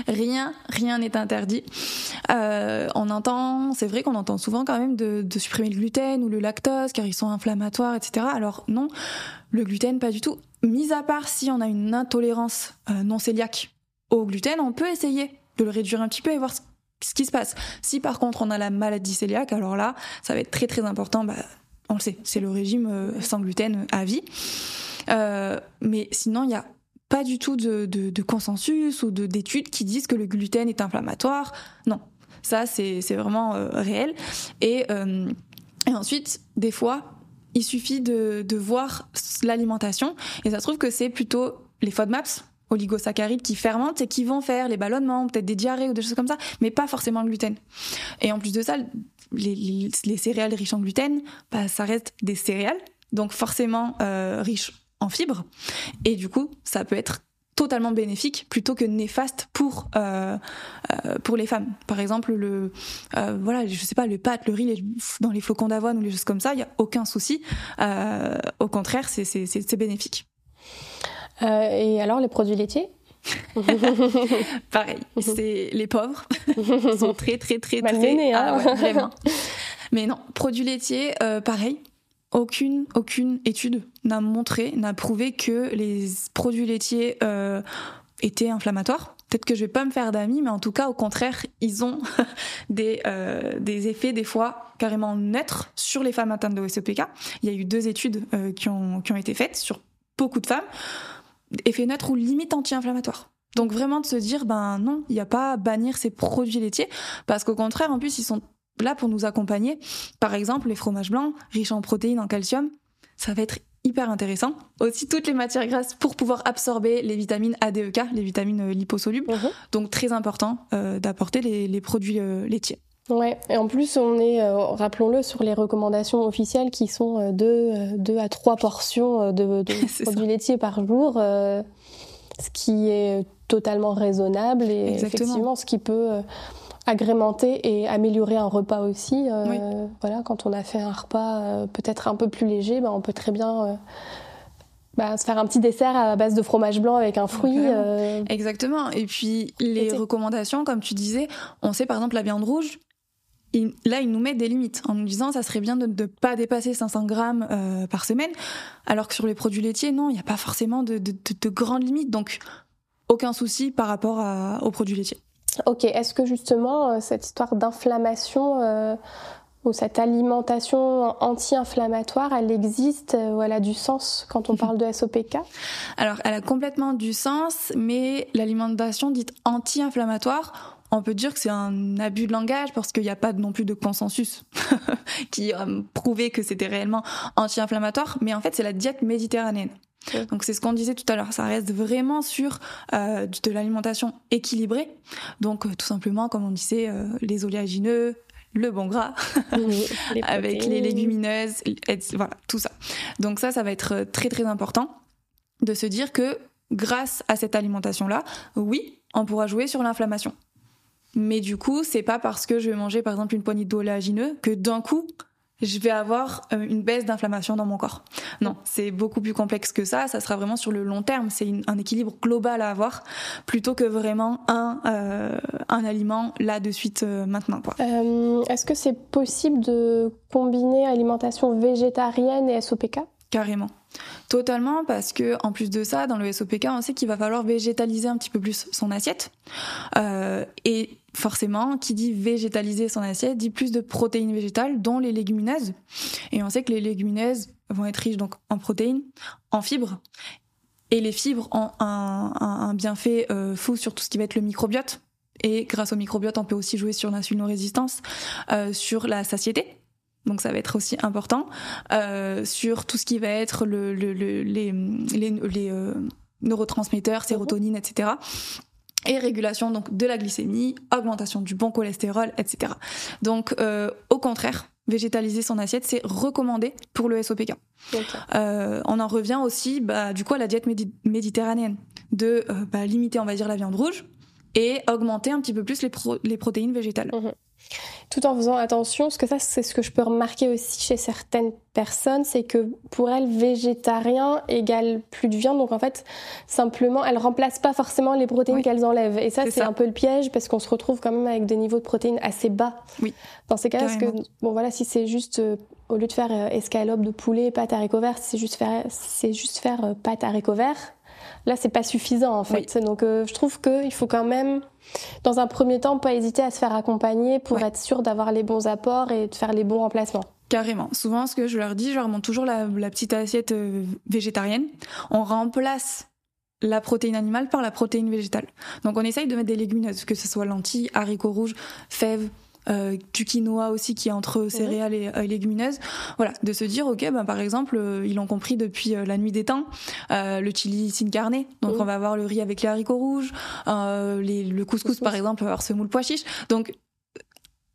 rien, rien n'est interdit. Euh, on entend, c'est vrai qu'on entend souvent quand même de, supprimer le gluten ou le lactose car ils sont inflammatoires, etc. Alors non, le gluten pas du tout. Mis à part si on a une intolérance euh, non cœliaque au gluten, on peut essayer de le réduire un petit peu et voir ce, qui se passe. Si par contre on a la maladie cœliaque, alors là, ça va être très très important bah, on le sait, c'est le régime euh, sans gluten à vie. Euh, mais sinon, il n'y a pas du tout de, consensus ou d'études qui disent que le gluten est inflammatoire. Non, ça c'est vraiment euh, réel. Et, ensuite, des fois, il suffit de, voir l'alimentation et ça se trouve que c'est plutôt les FODMAPs, oligosaccharides qui fermentent et qui vont faire les ballonnements, peut-être des diarrhées ou des choses comme ça, mais pas forcément le gluten. Et en plus de ça, les, céréales riches en gluten, bah, ça reste des céréales, donc forcément euh, riches en fibres. Et du coup, ça peut être totalement bénéfique plutôt que néfaste pour euh, euh, pour les femmes. Par exemple, le voilà, je sais pas, pâte, le riz dans les flocons d'avoine ou les choses comme ça, il y a aucun souci. au contraire, c'est c'est bénéfique. et alors les produits laitiers? Pareil, c'est les pauvres sont très très très très hein. ah vraiment. Mais non, produits laitiers, euh, pareil. Aucune aucune étude n'a montré, n'a prouvé que les produits laitiers euh, étaient inflammatoires. Peut-être que je vais pas me faire d'amis, mais en tout cas, au contraire, ils ont des, euh, des effets des fois carrément neutres sur les femmes atteintes de SOPK. Il y a eu deux études qui, ont, qui ont été faites sur beaucoup de femmes effet neutre ou limite anti-inflammatoire. Donc vraiment de se dire, ben non, il n'y a pas à bannir ces produits laitiers, parce qu'au contraire, en plus, ils sont là pour nous accompagner. Par exemple, les fromages blancs, riches en protéines, en calcium, ça va être hyper intéressant. Aussi toutes les matières grasses pour pouvoir absorber les vitamines ADEK, les vitamines euh, liposolubles. Mhm. Donc très important euh, d'apporter les, produits euh, laitiers. Ouais, et en plus, on est, euh, rappelons-le, sur les recommandations officielles qui sont 2 euh, deux, à 3 portions euh, de, de produits laitiers par jour, ce qui est totalement raisonnable et effectivement ce qui peut agrémenter et améliorer un repas aussi. Voilà, quand on a fait un repas peut-être un peu plus léger, ben, on peut très bien bah, se faire un petit dessert à base de fromage blanc avec un fruit. Exactement. Et puis les recommandations, comme tu disais, on sait par exemple la viande rouge, là, il nous met des limites en nous disant ça serait bien de ne pas dépasser 500 grammes euh, par semaine, alors que sur les produits laitiers, non, il n'y a pas forcément de, grandes limites. Donc, aucun souci par rapport aux produits laitiers. Ok, est-ce que justement, euh, cette histoire d'inflammation, euh, ou cette alimentation anti-inflammatoire, elle existe ou elle a du sens quand on parle de SOPK Alors, elle a complètement du sens, mais l'alimentation dite anti-inflammatoire, on peut dire que c'est un abus de langage parce qu'il n'y a pas non plus de consensus qui a prouvé que c'était réellement anti-inflammatoire, mais en fait c'est la diète méditerranéenne. Donc c'est ce qu'on disait tout à l'heure, ça reste vraiment sur euh, de l'alimentation équilibrée. Donc euh, tout simplement, comme on disait, euh, les oléagineux, le bon gras, avec les légumineuses, voilà, tout ça. Donc ça, ça va être très très important de se dire que grâce à cette alimentation-là, oui, on pourra jouer sur l'inflammation. Mais du coup, c'est pas parce que je vais manger par exemple une poignée d'oléagineux que d'un coup, je vais avoir euh, une baisse d'inflammation dans mon corps. Non, c'est beaucoup plus complexe que ça. Ça sera vraiment sur le long terme. C'est un équilibre global à avoir plutôt que vraiment un euh, un aliment là de suite euh, maintenant. Euh, Est-ce que c'est possible de combiner alimentation végétarienne et SOPK Carrément. Totalement, parce que en plus de ça, dans le SOPK, on sait qu'il va falloir végétaliser un petit peu plus son assiette. Euh, et forcément, qui dit végétaliser son assiette dit plus de protéines végétales, dont les légumineuses. Et on sait que les légumineuses vont être riches donc en protéines, en fibres. Et les fibres ont un, un, bienfait euh, fou sur tout ce qui va être le microbiote. Et grâce au microbiote, on peut aussi jouer sur l'insulino-résistance, euh, sur la satiété donc ça va être aussi important euh, sur tout ce qui va être le, le, le les, les, les euh, neurotransmetteurs, sérotonine, etc. Et régulation donc de la glycémie, augmentation du bon cholestérol, etc. Donc euh, au contraire, végétaliser son assiette, c'est recommandé pour le SOPK. Euh, on en revient aussi bah, du coup à la diète méditerranéenne, de euh, bah, limiter on va dire la viande rouge et augmenter un petit peu plus les, pro les protéines végétales. Mmh tout en faisant attention, parce que ça c'est ce que je peux remarquer aussi chez certaines personnes, c'est que pour elles végétarien égale plus de viande, donc en fait simplement elles remplacent pas forcément les protéines qu'elles enlèvent, et ça c'est un peu le piège parce qu'on se retrouve quand même avec des niveaux de protéines assez bas. Oui. Dans ces cas-là, parce que bon voilà, si c'est juste euh, au lieu de faire euh, escalope de poulet, pâte à haricots verts, c'est juste faire c'est juste faire euh, pâte à haricots verts Là, c'est pas suffisant en fait. Donc, euh, je trouve qu'il faut quand même, dans un premier temps, pas hésiter à se faire accompagner pour être sûr d'avoir les bons apports et de faire les bons remplacements. Carrément. Souvent, ce que je leur dis, je leur montre toujours la, petite assiette euh, végétarienne. On remplace la protéine animale par la protéine végétale. Donc on essaye de mettre des légumineuses, que ce soit lentilles, haricots rouges, fèves, euh, du quinoa aussi qui est entre mhm. céréales et euh, légumineuses. Voilà, de se dire ok, ben par exemple, euh, ils l'ont compris depuis la nuit des temps, le chili sin carne. Donc mhm. on va avoir le riz avec les haricots rouges, les, le couscous, par exemple, on va avoir semoule pois chiche. Donc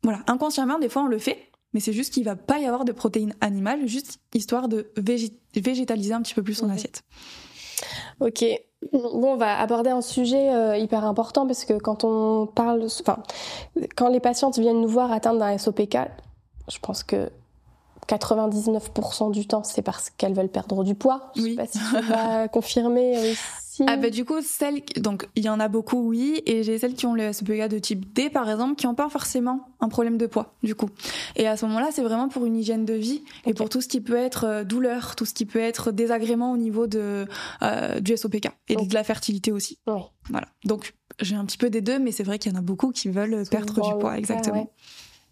voilà, inconsciemment des fois on le fait, mais c'est juste qu'il va pas y avoir de protéines animales, juste histoire de végétaliser un petit peu plus son assiette. Ok. Bon, on va aborder un sujet euh, hyper important parce que quand on parle, enfin, quand les patientes viennent nous voir atteintes d'un SOPK, je pense que 99% du temps, c'est parce qu'elles veulent perdre du poids. Je sais pas si tu vas confirmer aussi. Ah bah du coup, celles donc il y en a beaucoup oui et j'ai celles qui ont le SPK de type D par exemple qui n'ont pas forcément un problème de poids du coup. Et à ce moment-là, c'est vraiment pour une hygiène de vie et pour tout ce qui peut être euh, douleur, tout ce qui peut être désagrément au niveau de euh, du SOPK et de la fertilité aussi. Voilà. Donc j'ai un petit peu des deux mais c'est vrai qu'il y en a beaucoup qui veulent perdre du poids exactement.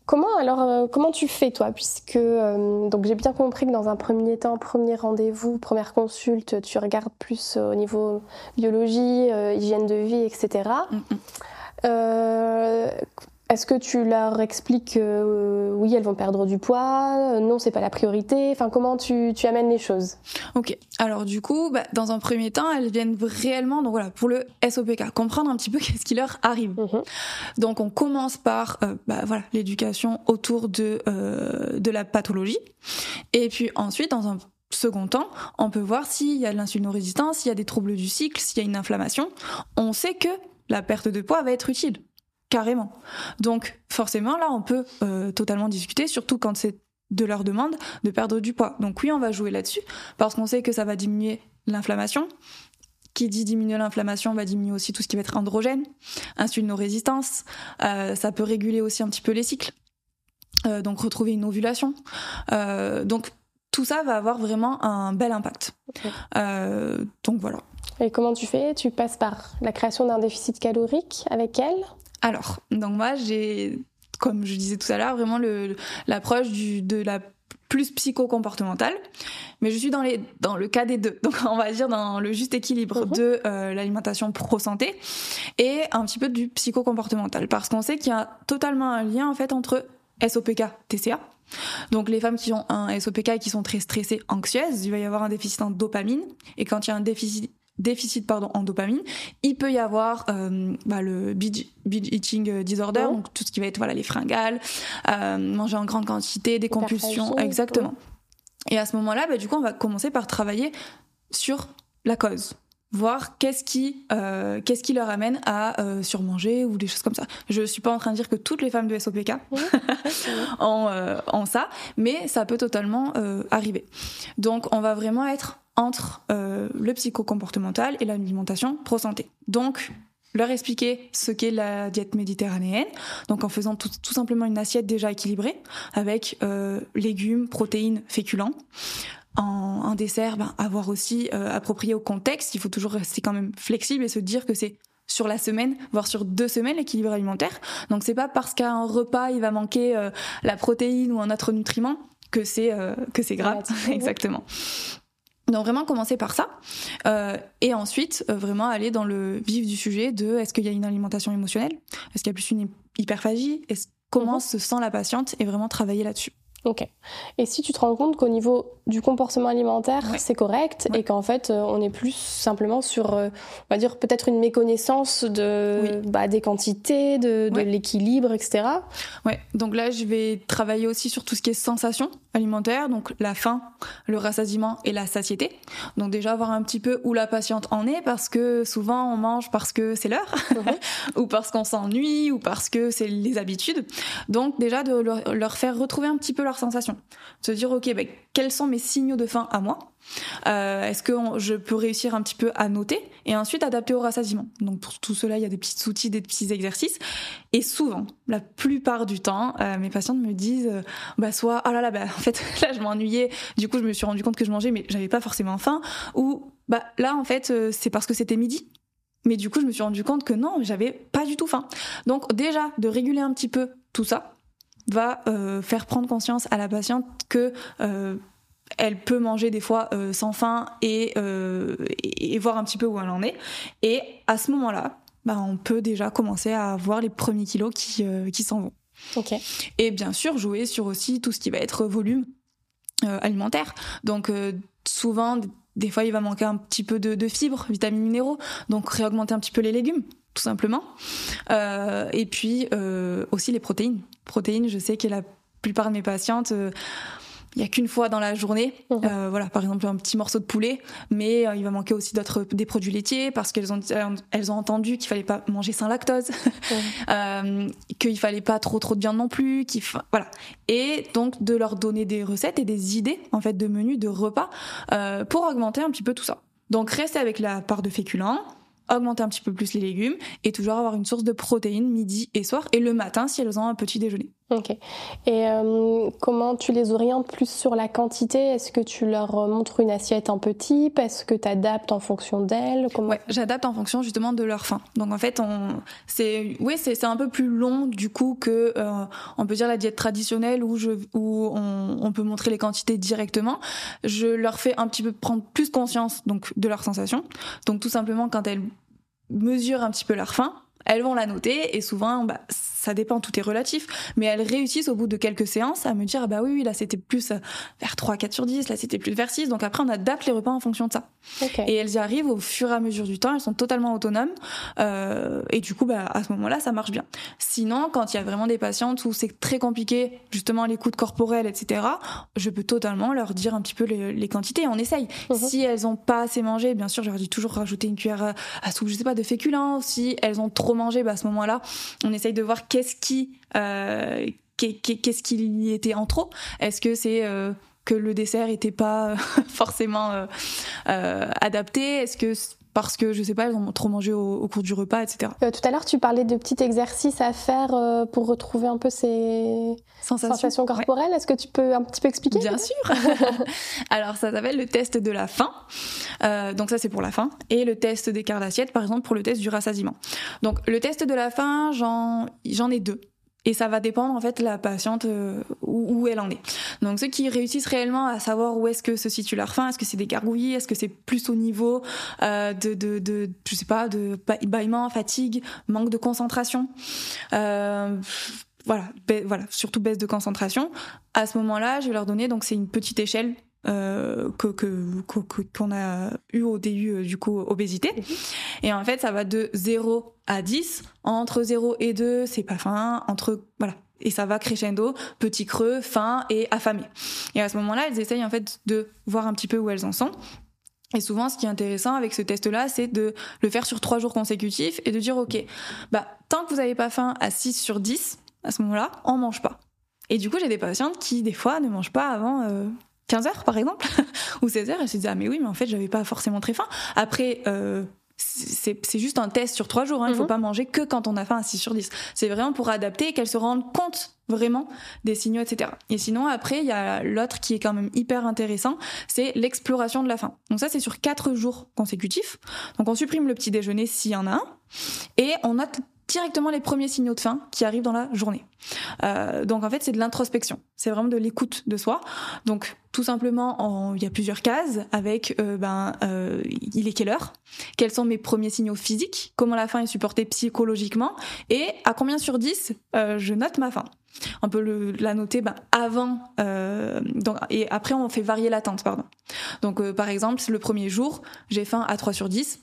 Comment alors euh, comment tu fais toi? Puisque euh, donc j'ai bien compris que dans un premier temps premier rendez-vous première consulte tu regardes plus au niveau biologie euh, hygiène de vie etc. Est-ce que tu leur expliques que euh, oui, elles vont perdre du poids, euh, non, c'est pas la priorité Enfin, comment tu, tu amènes les choses? Ok. Alors du coup, bah, dans un premier temps, elles viennent réellement, donc voilà, pour le SOPK, comprendre un petit peu qu'est-ce qui leur arrive. Mhm. Donc on commence par euh, bah, voilà l'éducation autour de de la pathologie, et puis ensuite dans un second temps, on peut voir s'il y a de l'insulino-résistance, s'il y a des troubles du cycle, s'il y a une inflammation. On sait que la perte de poids va être utile carrément. Donc forcément là on peut euh, totalement discuter, surtout quand c'est de leur demande de perdre du poids. Donc oui on va jouer là-dessus parce qu'on sait que ça va diminuer l'inflammation. Qui dit diminuer l'inflammation va diminuer aussi tout ce qui va être androgène, insulino-résistance. Euh, ça peut réguler aussi un petit peu les cycles. Euh, donc retrouver une ovulation. donc tout ça va avoir vraiment un bel impact. donc voilà. Et comment tu fais? Tu passes par la création d'un déficit calorique avec elle? Alors, donc moi, j'ai comme je disais tout à l'heure, vraiment l'approche de la plus psycho-comportementale. Mais je suis dans, les, dans le cas des deux. Donc, on va dire dans le juste équilibre mhm. de euh, l'alimentation pro-santé et un petit peu du psycho-comportemental. Parce qu'on sait qu'il y a totalement un lien, en fait, entre SOPK, TCA. Donc, les femmes qui ont un SOPK et qui sont très stressées, anxieuses, il va y avoir un déficit en dopamine. Et quand il y a un déficit déficit pardon en dopamine, il peut y avoir euh, bah, le binge, eating disorder, donc tout ce qui va être voilà les fringales, euh, manger en grande quantité, des compulsions, exactement. Et à ce moment-là, bah, du coup, on va commencer par travailler sur la cause voir qu'est-ce qui euh, qu'est-ce qui leur amène à euh, surmanger ou des choses comme ça. Je suis pas en train de dire que toutes les femmes de SOPK ont, euh, ont, ça, mais ça peut totalement euh, arriver. Donc on va vraiment être entre euh, le psychocomportemental et l'alimentation pro-santé. Donc, leur expliquer ce qu'est la diète méditerranéenne, donc en faisant tout, simplement une assiette déjà équilibrée, avec euh, légumes, protéines, féculents. En un dessert, ben, avoir aussi euh, approprié au contexte, il faut toujours rester quand même flexible et se dire que c'est sur la semaine, voire sur deux semaines l'équilibre alimentaire. Donc c'est pas parce qu'à un repas il va manquer euh, la protéine ou un autre nutriment que c'est euh, que c'est grave. Exactement. Donc vraiment commencer par ça euh, et ensuite euh, vraiment aller dans le vif du sujet de est-ce qu'il y a une alimentation émotionnelle, est-ce qu'il y a plus une hyperphagie, est comment mhm. se sent la patiente? Et vraiment travailler là-dessus. Ok. Et si tu te rends compte qu'au niveau du comportement alimentaire, c'est correct et qu'en fait, euh, on est plus simplement sur, euh, on va dire, peut-être une méconnaissance de, bah, des quantités, de, de l'équilibre, etc. Ouais. Donc là, je vais travailler aussi sur tout ce qui est sensation alimentaire, donc la faim, le rassasiement et la satiété. Donc déjà voir un petit peu où la patiente en est parce que souvent on mange parce que c'est l'heure mhm. ou parce qu'on s'ennuie ou parce que c'est les habitudes. Donc déjà de leur, faire retrouver un petit peu leurs sensations. Se dire ok, ben, quels sont mes signaux de faim à moi? Euh, Est-ce que je peux réussir un petit peu à noter et ensuite adapter au rassasiement? Donc pour tout cela, il y a des petits outils, des petits exercices. Et souvent, la plupart du temps, euh, mes patientes me disent, euh, bah soit ah là là, bah en fait là je m'ennuyais, du coup je me suis rendu compte que je mangeais mais j'avais pas forcément faim, ou bah là en fait c'est parce que c'était midi. Mais du coup, je me suis rendu compte que non, j'avais pas du tout faim. Donc déjà, de réguler un petit peu tout ça va faire prendre conscience à la patiente que elle peut manger des fois euh, sans faim euh, et, voir un petit peu où elle en est. Et à ce moment-là, bah, on peut déjà commencer à voir les premiers kilos qui, euh, qui s'en vont. Et bien sûr, jouer sur aussi tout ce qui va être volume alimentaire. Donc souvent, des fois, il va manquer un petit peu de, de fibres, vitamines minéraux. Donc réaugmenter un petit peu les légumes tout simplement. et puis aussi les protéines. Protéines, je sais que la plupart de mes patientes il y a qu'une fois dans la journée. Mhm. Euh, voilà, par exemple un petit morceau de poulet, mais euh, il va manquer aussi d'autres des produits laitiers parce qu'elles ont elles ont entendu qu'il fallait pas manger sans lactose, euh, qu'il fallait pas trop trop de viande non plus, qu'il voilà. Et donc de leur donner des recettes et des idées en fait de menus, de repas euh, pour augmenter un petit peu tout ça. Donc rester avec la part de féculents, augmenter un petit peu plus les légumes et toujours avoir une source de protéines midi et soir et le matin si elles ont un petit déjeuner. Et euh, comment tu les orientes plus sur la quantité? Est-ce que tu leur montres une assiette en petit? Est-ce que tu adaptes en fonction d'elles? Comment... J'adapte en fonction justement de leur faim. Donc en fait, c'est, oui, un peu plus long du coup que euh, on peut dire la diète traditionnelle où on peut montrer les quantités directement. Je leur fais un petit peu prendre plus conscience donc de leurs sensations. Donc tout simplement quand elles mesurent un petit peu leur faim, elles vont la noter et souvent, bah, ça dépend, tout est relatif, mais elles réussissent au bout de quelques séances à me dire, ah bah oui, oui là c'était plus euh, vers 3, 4 sur 10, là c'était plus vers 6, donc après on adapte les repas en fonction de ça. Et elles y arrivent au fur et à mesure du temps, elles sont totalement autonomes, euh, et du coup, bah, à ce moment-là, ça marche bien. Sinon, quand il y a vraiment des patientes où c'est très compliqué, justement l'écoute corporelle, etc., je peux totalement leur dire un petit peu les, quantités, on essaye. Mhm. Si elles ont pas assez mangé, bien sûr, je leur dis toujours rajouter une cuillère à soupe, je sais pas, de féculents. Si elles ont trop mangé, bah, à ce moment-là, on essaye de voir qu'est-ce qui, euh, qu'est-ce qui y était en trop? Est-ce que c'est euh, que le dessert était pas forcément euh, adapté? Est-ce que parce que je sais pas, elles ont trop mangé au, cours du repas, etc. tout à l'heure, tu parlais de petits exercices à faire pour retrouver un peu ces sensations, corporelles. Est-ce que tu peux un petit peu expliquer Bien sûr. Alors, ça s'appelle le test de la faim. donc ça, c'est pour la faim. Et le test des quarts d'assiette, par exemple, pour le test du rassasiement. Donc le test de la faim, j'en ai deux. Et ça va dépendre en fait la patiente euh, où, elle en est. Donc ceux qui réussissent réellement à savoir où est-ce que se situe leur faim, est-ce que c'est des gargouillis, est-ce que c'est plus au niveau euh, de, de, de, je sais pas, de bâillement, fatigue, manque de concentration. Euh, voilà, voilà, surtout baisse de concentration. À ce moment-là, je vais leur donner, donc c'est une petite échelle euh, que qu'on a eu au DU euh, du coup obésité. Et en fait ça va de 0 à 10 entre 0 et 2 c'est pas fin. Entre voilà. Et ça va crescendo. Petit creux fin et affamé. Et à ce moment-là elles essayent en fait de voir un petit peu où elles en sont. Et souvent, ce qui est intéressant avec ce test-là, c'est de le faire sur trois jours consécutifs et de dire, OK, bah, tant que vous n'avez pas faim à 6 sur 10, à ce moment-là, on mange pas. Et du coup, j'ai des patientes qui, des fois, ne mangent pas avant euh, 15 heures, par exemple, ou 16 heures. Elles se disaient, ah, mais oui, mais en fait, j'avais pas forcément très faim. Après, euh, c'est juste un test sur trois jours. Hein. Il faut mhm. pas manger que quand on a faim à 6 sur 10. C'est vraiment pour adapter et qu'elles se rendent compte vraiment des signaux, etc. Et sinon, après, il y a l'autre qui est quand même hyper intéressant, c'est l'exploration de la faim. Donc ça, c'est sur quatre jours consécutifs. Donc on supprime le petit déjeuner s'il y en a un. Et on note directement les premiers signaux de faim qui arrivent dans la journée. Euh, donc en fait, c'est de l'introspection. C'est vraiment de l'écoute de soi. Donc tout simplement, il y a plusieurs cases avec euh, ben euh, il est quelle heure? Quels sont mes premiers signaux physiques? Comment la faim est supportée psychologiquement? Et à combien sur 10 je note ma faim? On peut la noter ben, avant donc, et après on fait varier l'attente pardon. Donc par exemple le premier jour j'ai faim à 3 sur 10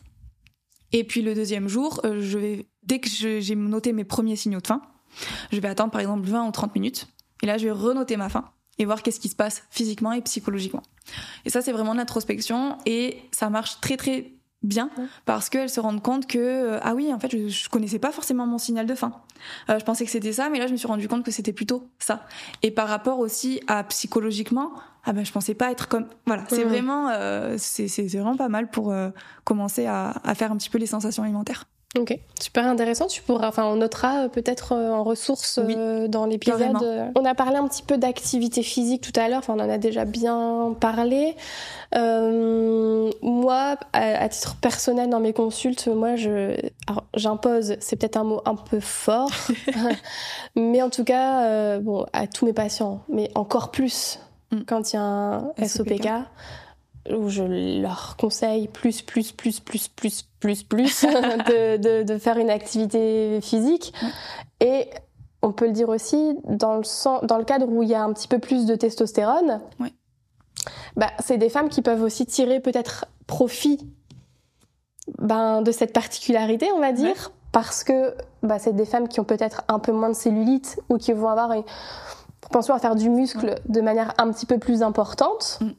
et puis le deuxième jour, je vais, dès que j'ai noté mes premiers signaux de faim, je vais attendre par exemple 20 ou 30 minutes. Et là, je vais renoter ma faim et voir qu'est-ce qui se passe physiquement et psychologiquement. Et ça, c'est vraiment l'introspection et ça marche très très bien parce qu'elles se rendent compte que euh, ah oui en fait je, je, connaissais pas forcément mon signal de faim. Euh, je pensais que c'était ça mais là je me suis rendu compte que c'était plutôt ça. Et par rapport aussi à psychologiquement ah ben je pensais pas être comme voilà c'est vraiment euh, c'est c'est vraiment pas mal pour euh, commencer à, à faire un petit peu les sensations alimentaires Ok, super intéressant. Tu pourras, enfin, on notera euh, peut-être euh, en ressources euh, dans l'épisode. On a parlé un petit peu d'activité physique tout à l'heure. Enfin, on en a déjà bien parlé. Euh, moi, à, titre personnel, dans mes consultes, moi, je, j'impose. C'est peut-être un mot un peu fort, mais en tout cas, euh, bon, à tous mes patients, mais encore plus mm. quand il y a un SOPK où je leur conseille plus, plus, plus, plus, plus, plus, plus de, de, de, faire une activité physique. Et on peut le dire aussi, dans le, sens, dans le cadre où il y a un petit peu plus de testostérone, bah, c'est des femmes qui peuvent aussi tirer peut-être profit ben, de cette particularité, on va dire, parce que bah, c'est des femmes qui ont peut-être un peu moins de cellulite ou qui vont avoir une propension à faire du muscle de manière un petit peu plus importante. Mm.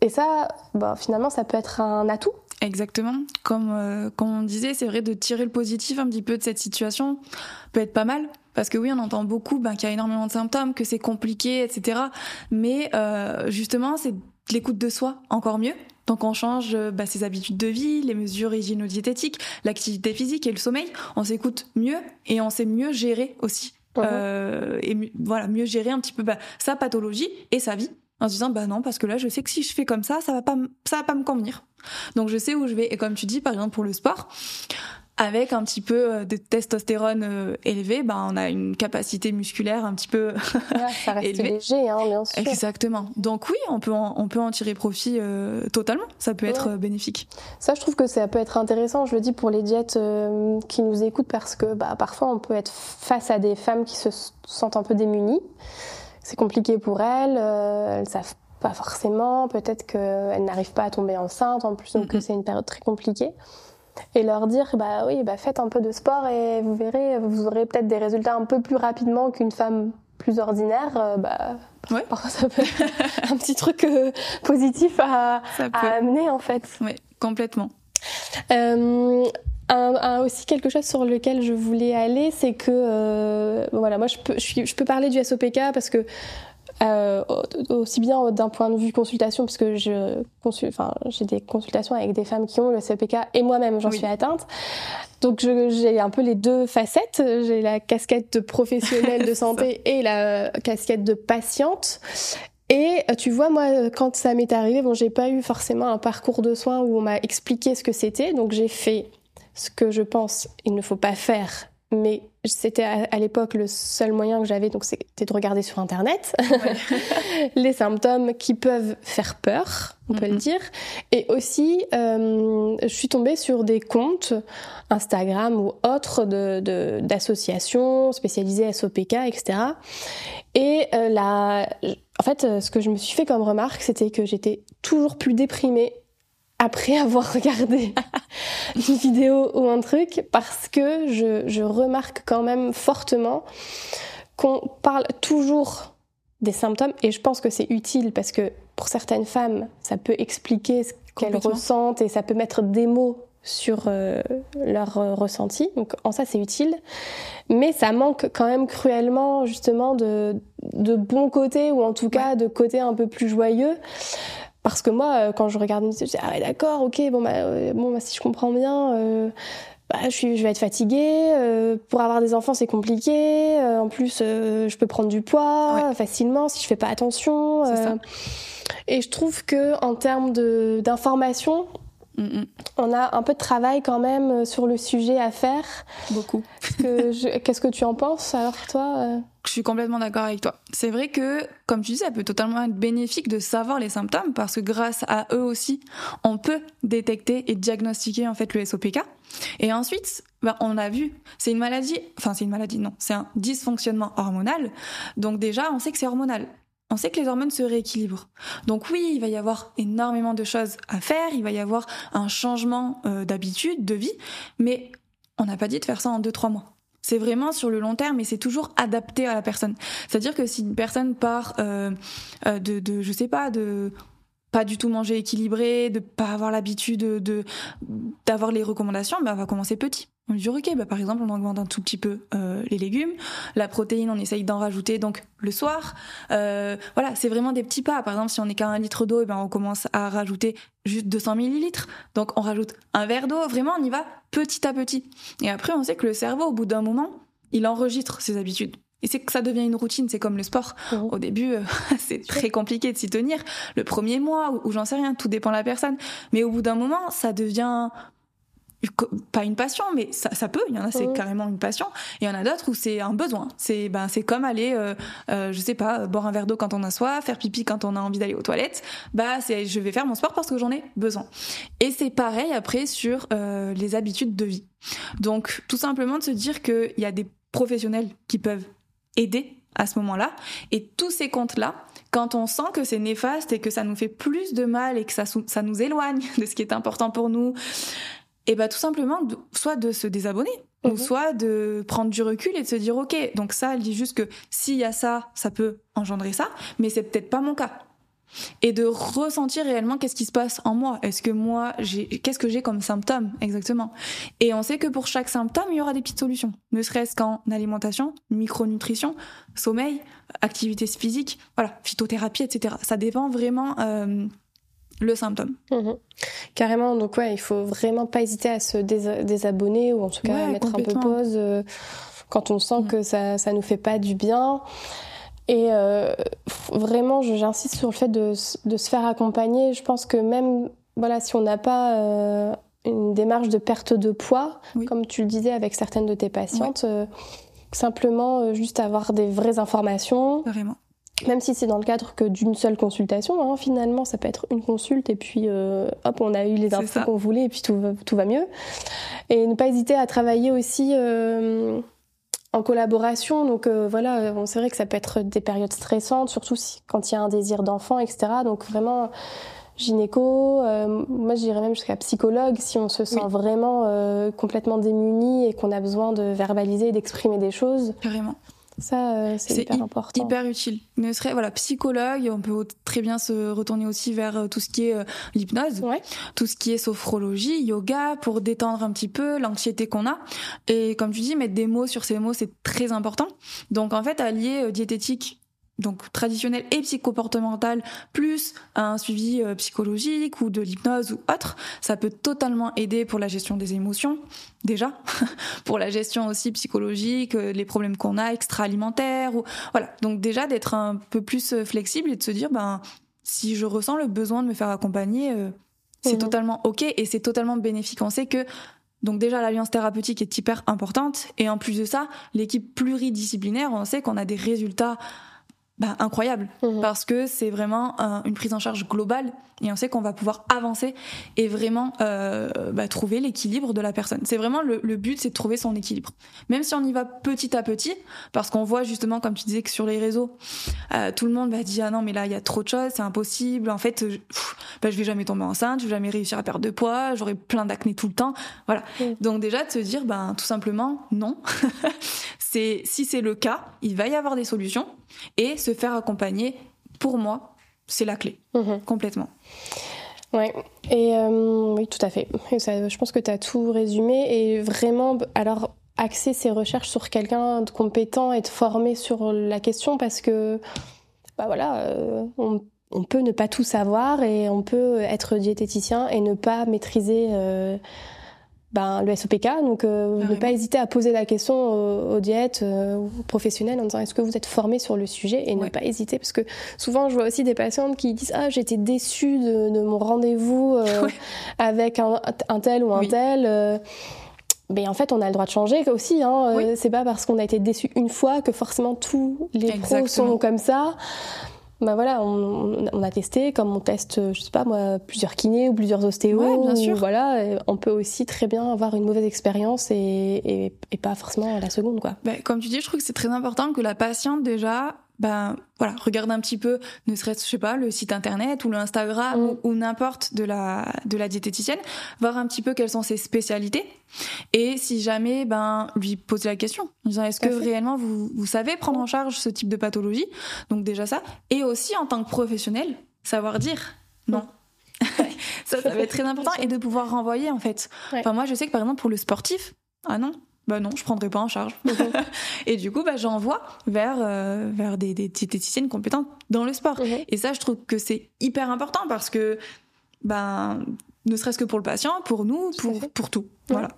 Et ça, bah, finalement, ça peut être un atout. Exactement. Comme, euh, comme on disait, c'est vrai de tirer le positif un petit peu de cette situation peut être pas mal. Parce que oui, on entend beaucoup ben, qu'il y a énormément de symptômes, que c'est compliqué, etc. Mais euh, justement, c'est l'écoute de soi encore mieux. Donc on change bah, ses habitudes de vie, les mesures hygiéno-diététiques, l'activité physique et le sommeil. On s'écoute mieux et on sait mieux gérer aussi. Euh, et voilà, mieux gérer un petit peu bah, sa pathologie et sa vie en se disant bah non parce que là je sais que si je fais comme ça ça va pas ça va pas me convenir donc je sais où je vais et comme tu dis par exemple pour le sport avec un petit peu euh, de testostérone euh, élevé, ben on a une capacité musculaire un petit peu ouais, ça reste léger, hein, bien sûr. Exactement. Donc oui, on peut en, on peut en tirer profit euh, totalement. Ça peut être bénéfique. Ça, je trouve que ça peut être intéressant. Je le dis pour les diètes qui nous écoutent parce que bah, parfois on peut être face à des femmes qui se sentent un peu démunies c'est compliqué pour elles, euh, elles savent pas forcément, peut-être qu'elles n'arrivent pas à tomber enceinte en plus, donc c'est une période très compliquée. Et leur dire, bah oui, bah faites un peu de sport et vous verrez, vous aurez peut-être des résultats un peu plus rapidement qu'une femme plus ordinaire, euh, bah, ouais. ça peut être un petit truc euh, positif à, à, amener en fait. Oui, complètement. Euh, un, aussi quelque chose sur lequel je voulais aller, c'est que euh, voilà, moi je peux, je, je, peux parler du SOPK parce que euh, aussi bien d'un point de vue consultation, parce que je enfin, j'ai des consultations avec des femmes qui ont le SOPK et moi-même j'en suis atteinte. Donc j'ai un peu les deux facettes. J'ai la casquette de professionnelle de santé et la casquette de patiente. Et tu vois, moi, quand ça m'est arrivé, bon, j'ai pas eu forcément un parcours de soins où on m'a expliqué ce que c'était, donc j'ai fait ce que je pense il ne faut pas faire mais c'était à, l'époque le seul moyen que j'avais, donc c'était de regarder sur Internet les symptômes qui peuvent faire peur, on peut le dire. Et aussi, euh, je suis tombée sur des comptes Instagram ou autres d'associations de, spécialisées SOPK, etc. Et euh, la, en fait, ce que je me suis fait comme remarque, c'était que j'étais toujours plus déprimée après avoir regardé une vidéo ou un truc parce que je, je remarque quand même fortement qu'on parle toujours des symptômes et je pense que c'est utile parce que pour certaines femmes, ça peut expliquer ce qu'elles ressentent et ça peut mettre des mots sur euh, leur euh, ressenti. Donc en ça c'est utile, mais ça manque quand même cruellement justement de, de bons côtés ou en tout cas de côtés un peu plus joyeux. Parce que moi, euh, quand je regarde une vidéo, je dis ah ouais d'accord, ok, bon bah, euh, bon bah, si je comprends bien, euh, bah, je, suis, je vais être fatiguée. pour avoir des enfants, c'est compliqué. en plus, je peux prendre du poids facilement si je fais pas attention. Et je trouve que en termes de on a un peu de travail quand même euh, sur le sujet à faire. Beaucoup. Qu'est-ce que tu en penses alors toi euh? Je suis complètement d'accord avec toi. C'est vrai que, comme tu dis, ça peut totalement être bénéfique de savoir les symptômes parce que grâce à eux aussi, on peut détecter et diagnostiquer en fait le SOPK. Et ensuite, ben, on a vu, c'est une maladie, enfin c'est une maladie, non, c'est un dysfonctionnement hormonal. Donc déjà, on sait que c'est hormonal on sait que les hormones se rééquilibrent. Donc oui, il va y avoir énormément de choses à faire, il va y avoir un changement euh, d'habitude, de vie, mais on n'a pas dit de faire ça en deux, trois mois. C'est vraiment sur le long terme et c'est toujours adapté à la personne. C'est-à-dire que si une personne part euh, euh, de, de, je sais pas, de pas du tout manger équilibré, de pas avoir l'habitude de d'avoir les recommandations, ben on va commencer petit. On dit ok, bah par exemple on augmente un tout petit peu euh, les légumes, la protéine on essaye d'en rajouter donc le soir. Euh, voilà, c'est vraiment des petits pas. Par exemple si on est qu'à un litre d'eau, eh ben on commence à rajouter juste 200 millilitres. Donc on rajoute un verre d'eau. Vraiment on y va petit à petit. Et après on sait que le cerveau au bout d'un moment il enregistre ses habitudes. Et c'est que ça devient une routine, c'est comme le sport. Mmh. Au début, euh, c'est très compliqué de s'y tenir. Le premier mois, ou, ou j'en sais rien, tout dépend de la personne. Mais au bout d'un moment, ça devient pas une passion, mais ça, ça peut. Il y en a, c'est carrément une passion. Et il y en a d'autres où c'est un besoin. C'est ben, c'est comme aller, euh, euh, je sais pas, boire un verre d'eau quand on a soif, faire pipi quand on a envie d'aller aux toilettes. Bah, c'est, je vais faire mon sport parce que j'en ai besoin. Et c'est pareil après sur euh, les habitudes de vie. Donc, tout simplement de se dire qu'il y a des professionnels qui peuvent aider à ce moment-là. Et tous ces comptes-là, quand on sent que c'est néfaste et que ça nous fait plus de mal et que ça, ça nous éloigne de ce qui est important pour nous, et bah tout simplement soit de se désabonner ou mhm. soit de prendre du recul et de se dire ok donc ça elle dit juste que s'il y a ça ça peut engendrer ça mais c'est peut-être pas mon cas et de ressentir réellement qu'est-ce qui se passe en moi est-ce que moi j'ai qu'est-ce que j'ai comme symptômes exactement? Et on sait que pour chaque symptôme il y aura des petites solutions ne serait-ce qu'en alimentation micronutrition sommeil activité physique voilà phytothérapie etc ça dépend vraiment euh, le symptôme. Mhm. Carrément, donc ouais, il faut vraiment pas hésiter à se désabonner ou en tout cas mettre un peu pause euh, quand on sent que ça, ça nous fait pas du bien. Et euh, vraiment, j'insiste sur le fait de, de, se faire accompagner. Je pense que même voilà, si on n'a pas euh, une démarche de perte de poids, comme tu le disais avec certaines de tes patientes, simplement juste avoir des vraies informations. Vraiment même si c'est dans le cadre que d'une seule consultation, hein, finalement, ça peut être une consulte et puis euh, hop, on a eu les infos qu'on voulait et puis tout va, tout va mieux. Et ne pas hésiter à travailler aussi euh, en collaboration. Donc euh, voilà, c'est vrai que ça peut être des périodes stressantes, surtout si, quand il y a un désir d'enfant, etc. Donc vraiment gynéco, moi je dirais même jusqu'à psychologue si on se sent vraiment complètement démuni et qu'on a besoin de verbaliser, d'exprimer des choses. Ça, euh, c'est hyper important. Hyper utile. Ne serait, voilà, psychologue, on peut très bien se retourner aussi vers euh, tout ce qui est euh, l'hypnose, tout ce qui est sophrologie, yoga, pour détendre un petit peu l'anxiété qu'on a. Et comme tu dis, mettre des mots sur ces mots, c'est très important. Donc en fait, allier diététique donc traditionnel et psychoportemental plus un suivi euh, psychologique ou de l'hypnose ou autre, ça peut totalement aider pour la gestion des émotions déjà, pour la gestion aussi psychologique, euh, les problèmes qu'on a extra-alimentaires ou voilà. Donc déjà d'être un peu plus euh, flexible et de se dire ben si je ressens le besoin de me faire accompagner, c'est mmh. totalement ok et c'est totalement bénéfique. On sait que Donc déjà l'alliance thérapeutique est hyper importante et en plus de ça, l'équipe pluridisciplinaire, on sait qu'on a des résultats bah, incroyable mhm. parce que c'est vraiment une prise en charge globale et on sait qu'on va pouvoir avancer et vraiment euh, bah, trouver l'équilibre de la personne. C'est vraiment le, le but, c'est de trouver son équilibre. Même si on y va petit à petit, parce qu'on voit justement, comme tu disais, que sur les réseaux, euh, tout le monde va dire ah non mais là il y a trop de choses, c'est impossible. En fait, je, bah, je vais jamais tomber enceinte, je vais jamais réussir à perdre de poids, j'aurai plein d'acné tout le temps. Voilà. Donc déjà de se dire ben tout simplement non. c'est si c'est le cas, il va y avoir des solutions et se faire accompagner, pour moi, c'est la clé, mhm. complètement. Ouais, et euh, oui, tout à fait. je pense que tu as tout résumé. Et vraiment, alors, axer ses recherches sur quelqu'un de compétent et de formé sur la question parce que, bah voilà, euh, on, peut ne pas tout savoir et on peut être diététicien et ne pas maîtriser. Euh, ben, le SOPK. Donc, euh, ne pas hésiter à poser la question aux, diètes, euh, aux professionnels en disant est-ce que vous êtes formé sur le sujet et ne pas hésiter parce que souvent je vois aussi des patientes qui disent ah j'étais déçue de, de mon rendez-vous euh, avec un, un, tel ou un tel. Mais en fait, on a le droit de changer aussi. Hein. C'est pas parce qu'on a été déçu une fois que forcément tous les pros sont comme ça bah voilà, on, a testé comme on teste, je sais pas moi, plusieurs kinés ou plusieurs ostéos. Ouais, bien sûr. Voilà, on peut aussi très bien avoir une mauvaise expérience et, et, pas forcément la seconde, quoi. Bah, comme tu dis, je trouve que c'est très important que la patiente déjà ben voilà, regarde un petit peu, ne serait-ce, je sais pas, le site internet ou le Instagram mm. ou, n'importe de la de la diététicienne, voir un petit peu quelles sont ses spécialités et si jamais, ben lui poser la question, en disant est-ce que réellement vous vous savez prendre en charge ce type de pathologie? Donc déjà ça, et aussi en tant que professionnel, savoir dire non. ça, ça va être très important et de pouvoir renvoyer en fait. Enfin moi je sais que par exemple pour le sportif, ah non, bah non, je prendrai pas en charge. et du coup, bah, j'envoie vers, euh, vers des, des diététiciennes compétentes dans le sport. Et ça, je trouve que c'est hyper important parce que, ben, ne serait-ce que pour le patient, pour nous, pour, pour tout. Voilà.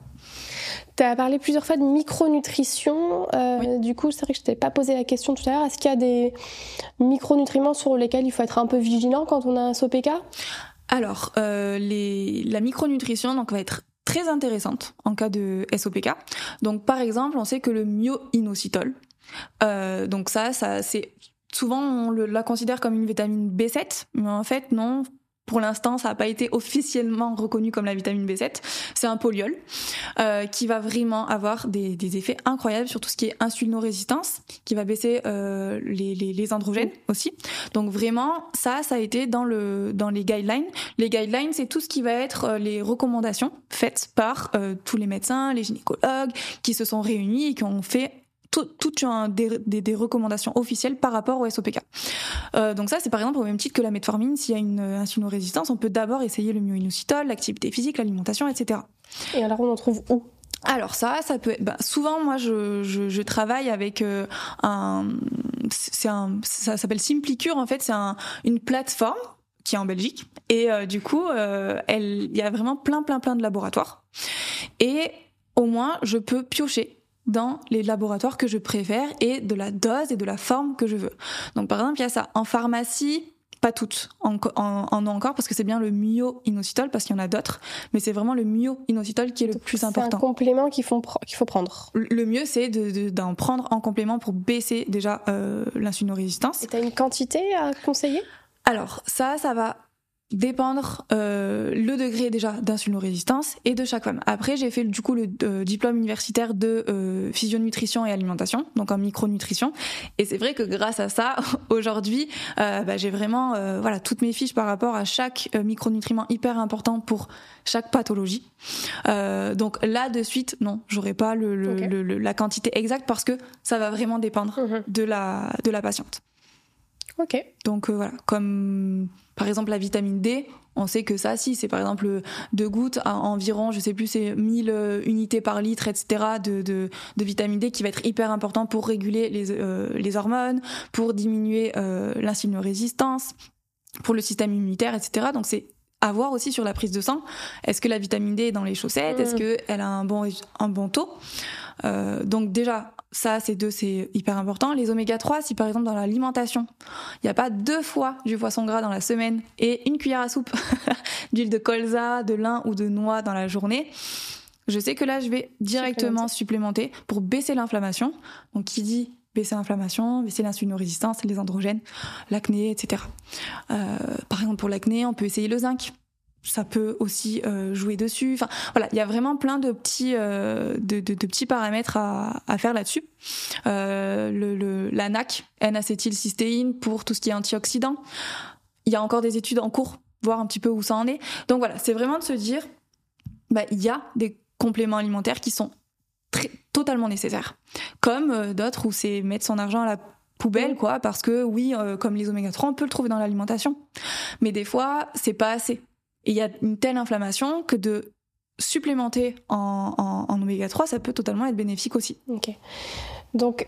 Tu as parlé plusieurs fois de micronutrition. Euh, Du coup, c'est vrai que je t'ai pas posé la question tout à l'heure. Est-ce qu'il y a des micronutriments sur lesquels il faut être un peu vigilant quand on a un SOPK alors, euh, les, la micronutrition donc va être très intéressante en cas de SOPK. Donc par exemple, on sait que le myo-inositol, euh, donc ça, ça c'est souvent on la considère comme une vitamine B7, mais en fait non, pour l'instant, ça n'a pas été officiellement reconnu comme la vitamine B7. C'est un poliol euh, qui va vraiment avoir des, des, effets incroyables sur tout ce qui est insulino-résistance, qui va baisser euh, les, les, les, androgènes aussi. Donc vraiment, ça, ça a été dans le dans les guidelines. Les guidelines, c'est tout ce qui va être euh, les recommandations faites par euh, tous les médecins, les gynécologues, qui se sont réunis et qui ont fait toutes des, des, recommandations officielles par rapport au SOPK. Euh, donc ça, c'est par exemple au même titre que la metformine. S'il y a une insulino-résistance, on peut d'abord essayer le myoinositol, l'activité physique, l'alimentation, etc. Et alors on en trouve où? Alors ça, ça peut être. Bah, souvent, moi, je, je, je travaille avec euh, un. C'est un. Ça s'appelle Simplicure. En fait, c'est un, une plateforme qui est en Belgique. Et euh, du coup, euh, il y a vraiment plein, plein, plein de laboratoires. Et au moins, je peux piocher dans les laboratoires que je préfère et de la dose et de la forme que je veux. Donc par exemple, il y a ça. En pharmacie, pas toutes en, en, encore parce que c'est bien le myo-inositol parce qu'il y en a d'autres, mais c'est vraiment le myo-inositol qui est le plus important. C'est un complément qu'il faut, qu'il faut prendre. Le mieux, c'est d'en de, prendre en complément pour baisser déjà euh, l'insulinorésistance. Et tu as une quantité à conseiller? Alors ça, ça va dépendre euh, le degré déjà d'insulino-résistance et de chaque femme. Après, j'ai fait du coup le euh, diplôme universitaire de euh, physionutrition et alimentation, donc en micronutrition. Et c'est vrai que grâce à ça, aujourd'hui, euh, bah, j'ai vraiment euh, voilà toutes mes fiches par rapport à chaque micronutriment hyper important pour chaque pathologie. donc là de suite, non, j'aurais pas le, le, la quantité exacte parce que ça va vraiment dépendre mhm. de la de la patiente. Ok. Donc voilà, comme par exemple, la vitamine D, on sait que ça, si c'est par exemple deux gouttes à environ, je sais plus, c'est 1000 euh, unités par litre, etc. de, de, de vitamine D qui va être hyper important pour réguler les, euh, les hormones, pour diminuer euh, l'insulinorésistance, pour le système immunitaire, etc. Donc c'est à voir aussi sur la prise de sang. Est-ce que la vitamine D est dans les chaussettes? Est-ce mm. qu'elle a un bon, un bon taux? Euh, Donc déjà, ça, ces deux, c'est hyper important. Les oméga 3, si par exemple dans l'alimentation, il n'y a pas deux fois du poisson gras dans la semaine et une cuillère à soupe d'huile de colza, de lin ou de noix dans la journée, je sais que là, je vais directement supplémenter, pour baisser l'inflammation. Donc, qui dit baisser l'inflammation, baisser l'insulinorésistance, les androgènes, l'acné, etc. Euh, par exemple, pour l'acné, on peut essayer le zinc. Ça peut aussi euh, jouer dessus. Enfin, voilà, il y a vraiment plein de petits, euh, de, de, de, petits paramètres à, à faire là-dessus. Euh, le, le, la NAC, N-acétylcystéine, pour tout ce qui est antioxydant. Il y a encore des études en cours, voir un petit peu où ça en est. Donc voilà, c'est vraiment de se dire, bah, il y a des compléments alimentaires qui sont très, totalement nécessaires. Comme d'autres où c'est mettre son argent à la poubelle, quoi, parce que oui, euh, comme les oméga 3, on peut le trouver dans l'alimentation. Mais des fois, c'est pas assez. Et il y a une telle inflammation que de supplémenter en, en, en, oméga 3, ça peut totalement être bénéfique aussi. Ok. Donc,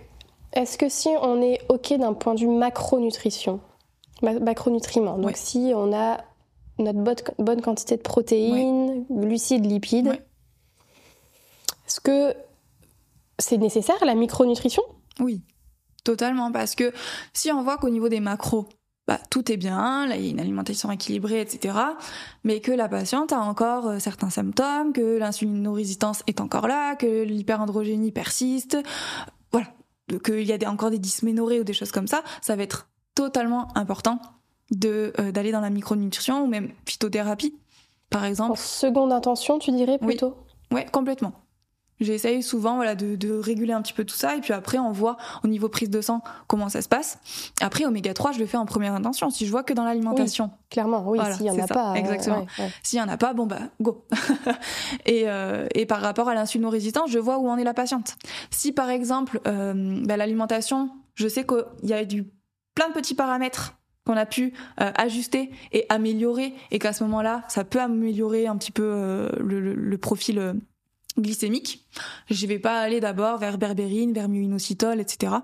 est-ce que si on est OK d'un point de vue macronutrition, macronutriments, donc ouais. si on a notre bonne, bonne quantité de protéines, ouais. glucides, lipides, ouais. est-ce que c'est nécessaire la micronutrition? Oui, totalement, parce que si on voit qu'au niveau des macros, bah, tout est bien, là il y a une alimentation équilibrée, etc. Mais que la patiente a encore euh, certains symptômes, que l'insulinorésistance est encore là, que l'hyperandrogénie persiste, voilà, qu'il y a des, encore des dysménorrhées ou des choses comme ça, ça va être totalement important de euh, d'aller dans la micronutrition ou même phytothérapie, par exemple. En seconde intention, tu dirais plutôt? Oui, ouais, complètement. J'essaye souvent voilà, de, de, réguler un petit peu tout ça et puis après on voit au niveau prise de sang comment ça se passe. Après oméga 3 je le fais en première intention. Si je vois que dans l'alimentation, oui, clairement, oui, voilà, s'il y en a ça, pas, exactement. Euh, ouais, S'il y en a pas, bon bah go. et, euh, et par rapport à l'insulinorésistance, je vois où en est la patiente. Si par exemple euh, bah, l'alimentation, je sais qu'il y a du plein de petits paramètres qu'on a pu euh, ajuster et améliorer et qu'à ce moment-là, ça peut améliorer un petit peu le, le, le, profil glycémique. Je vais pas aller d'abord vers berbérine, vers myoinositol, etc.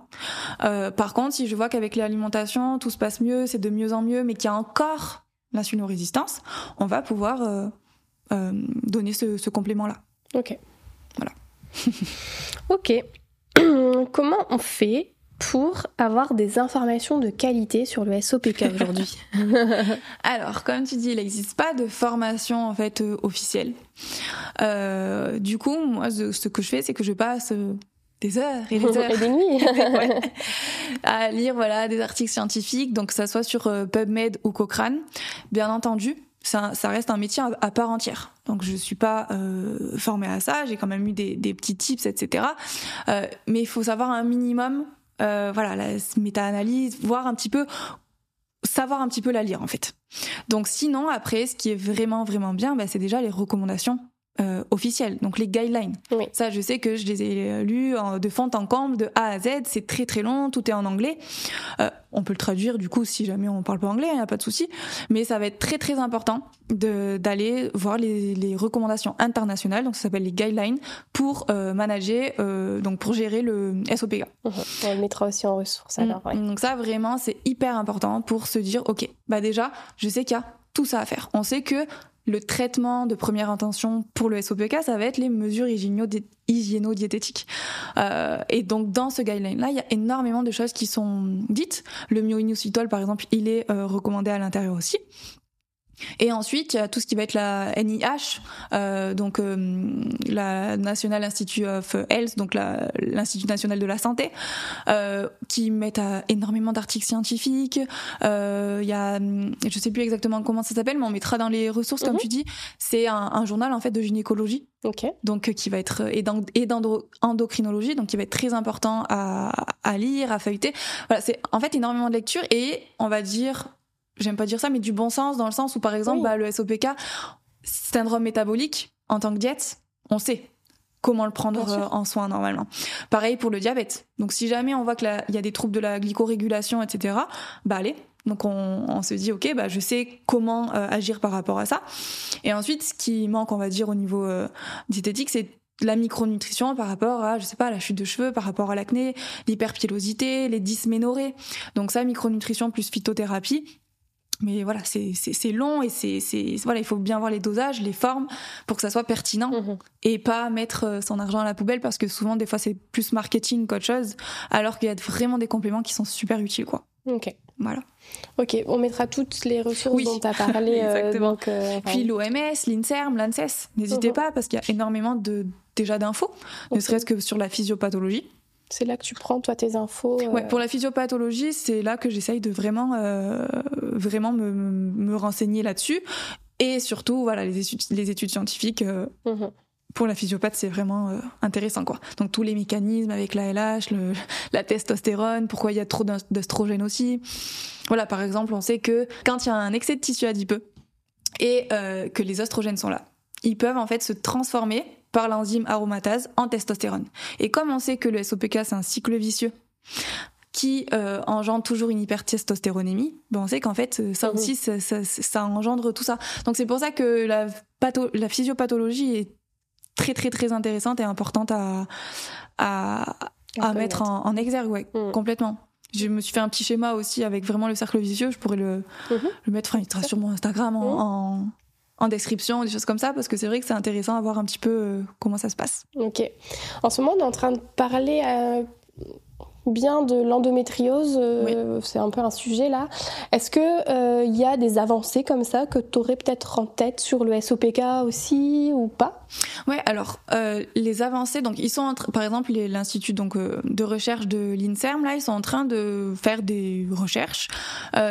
Euh, par contre, si je vois qu'avec l'alimentation, tout se passe mieux, c'est de mieux en mieux, mais qu'il y a encore l'insulinorésistance, on va pouvoir euh, euh, donner ce, ce complément-là. Ok. Voilà. ok. Comment on fait pour avoir des informations de qualité sur le SOPK aujourd'hui Alors, comme tu dis, il n'existe pas de formation en fait euh, officielle. Euh, du coup, moi, ce que je fais, c'est que je passe euh, des heures et des heures et des nuits ouais, à lire voilà des articles scientifiques, donc que ça soit sur PubMed ou Cochrane. Bien entendu, ça, ça, reste un métier à, part entière. Donc je suis pas euh, formée à ça, j'ai quand même eu des, des petits tips, etc. Euh, mais il faut savoir un minimum euh, voilà, la méta-analyse, voir un petit peu, savoir un petit peu la lire en fait. Donc sinon, après, ce qui est vraiment vraiment bien, bah, c'est déjà les recommandations euh, officielles, donc les guidelines. Oui. Ça, je sais que je les ai lus de fond en comble, de A à Z. C'est très très long, tout est en anglais. Euh, on peut le traduire du coup si jamais on parle pas anglais, il hein, n'y a pas de souci. Mais ça va être très très important d'aller voir les, les, recommandations internationales, donc ça s'appelle les guidelines pour euh, manager, euh, donc pour gérer le SOPK. Mmh. On le mettra aussi en ressources alors. Ouais. Donc ça vraiment c'est hyper important pour se dire ok, bah déjà je sais qu'il y a tout ça à faire. On sait que le traitement de première intention pour le SOPK, ça va être les mesures hygiéno-diététiques. Euh, et donc dans ce guideline-là, il y a énormément de choses qui sont dites. Le myoinositol, par exemple, il est euh, recommandé à l'intérieur aussi. Et ensuite, il y a tout ce qui va être la NIH, euh, donc euh, la National Institute of Health, donc l'Institut national de la santé, euh, qui mettent énormément d'articles scientifiques. Il y a, je sais plus exactement comment ça s'appelle, mais on mettra dans les ressources, mm -hmm. comme tu dis. C'est un, un, journal en fait de gynécologie, okay. donc qui va être et d'endocrinologie, donc qui va être très important à, à lire, à feuilleter. Voilà, c'est en fait énormément de lecture et on va dire j'aime pas dire ça, mais du bon sens dans le sens où, par exemple, oui. bah, le SOPK, syndrome métabolique, en tant que diète, on sait comment le prendre euh, en soin normalement. Pareil pour le diabète. Donc si jamais on voit qu'il y a des troubles de la glycorégulation, etc., bah allez. Donc on, on se dit ok, bah je sais comment euh, agir par rapport à ça. Et ensuite, ce qui manque, on va dire au niveau euh, diététique, c'est la micronutrition par rapport à, je sais pas, la chute de cheveux, par rapport à l'acné, l'hyperpilosité, les dysménorrhées. Donc ça, micronutrition plus phytothérapie, mais voilà, c'est long et c'est voilà, il faut bien voir les dosages, les formes pour que ça soit pertinent mmh. et pas mettre son argent à la poubelle parce que souvent des fois c'est plus marketing qu'autre chose, alors qu'il y a vraiment des compléments qui sont super utiles quoi. Ok. Voilà. Ok, on mettra toutes les ressources dont tu as parlé. Exactement. donc, Puis l'OMS, l'INSERM, l'ANSES, n'hésitez mhm. pas parce qu'il y a énormément de, déjà d'infos, ne serait-ce que sur la physiopathologie. C'est là que tu prends toi tes infos. Ouais, pour la physiopathologie, c'est là que j'essaye de vraiment, vraiment me, me renseigner là-dessus et surtout, voilà, les études, les études scientifiques. Euh, mhm. Pour la physiopathe, c'est vraiment euh, intéressant, quoi. Donc tous les mécanismes avec la LH, le, la testostérone, pourquoi il y a trop d'œstrogène aussi. Voilà, par exemple, on sait que quand il y a un excès de tissu adipeux et euh, que les oestrogènes sont là, ils peuvent en fait se transformer par l'enzyme aromatase en testostérone. Et comme on sait que le SOPK c'est un cycle vicieux, qui euh, engendre toujours une hypertestostéronémie, ben on sait qu'en fait euh, ça mhm. aussi ça, ça, ça, engendre tout ça. Donc c'est pour ça que la, patho la physiopathologie est très très très intéressante et importante à à, à, mettre en, en, exergue, ouais, mhm. complètement. Je me suis fait un petit schéma aussi avec vraiment le cercle vicieux. Je pourrais le, mhm. le mettre, enfin, il sera sur mon Instagram en, en, en, description, des choses comme ça, parce que c'est vrai que c'est intéressant à voir un petit peu euh, comment ça se passe. Ok. En ce moment, on est en train de parler bien de l'endométriose, euh, c'est un peu un sujet là. Est-ce que il euh, y a des avancées comme ça que tu aurais peut-être en tête sur le SOPK aussi ou pas? Ouais, alors euh, les avancées, donc ils sont en par exemple l'institut donc de recherche de l'Inserm là, ils sont en train de faire des recherches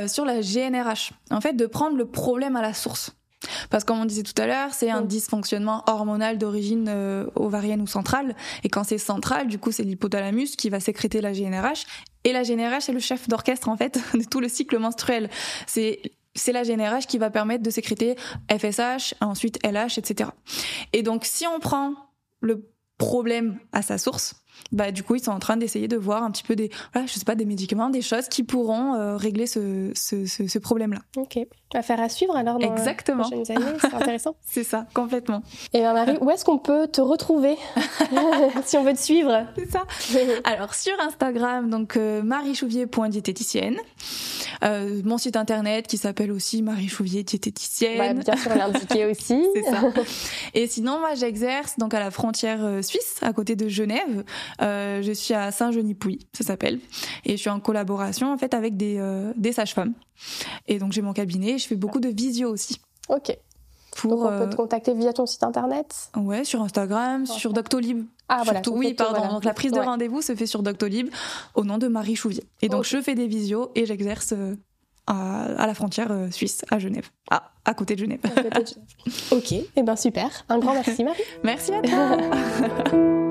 sur la GNRH. En fait, de prendre le problème à la source. Parce que comme on disait tout à l'heure, c'est un dysfonctionnement hormonal d'origine euh, ovarienne ou centrale. Et quand c'est central, du coup, c'est l'hypothalamus qui va sécréter la GNRH. Et la GNRH est le chef d'orchestre, en fait, de tout le cycle menstruel. C'est c'est la GNRH qui va permettre de sécréter FSH, ensuite LH, etc. Et donc, si on prend le problème à sa source, bah du coup ils sont en train d'essayer de voir un petit peu des voilà, je sais pas des médicaments des choses qui pourront euh, régler ce, ce, ce, problème là ok. Affaire à suivre alors dans exactement. les prochaines années c'est intéressant. C'est ça complètement. Et bien Marie où est-ce qu'on peut te retrouver si on veut te suivre? C'est ça. Alors sur Instagram donc euh, mariechouvier.diététicienne euh, mon site internet qui s'appelle aussi Marie Chouvier diététicienne bah, bien sûr l'indiquer aussi. C'est ça. Et sinon moi j'exerce donc à la frontière euh, suisse à côté de Genève euh, je suis à Saint-Genis-Pouilly, ça s'appelle, et je suis en collaboration en fait avec des, euh, des sages-femmes. Et donc j'ai mon cabinet, je fais beaucoup de visio aussi. Ok. Pour, donc on peut te euh, contacter via ton site internet Ouais, sur Instagram, sur Doctolib. Ah voilà. oui, pardon. Donc la prise de rendez-vous se fait sur Doctolib au nom de Marie Chouvier. Et donc je fais des visios et j'exerce à, la frontière suisse, à Genève. Ah, à côté de Genève. ok, et eh ben super. Un grand merci Marie. merci à toi.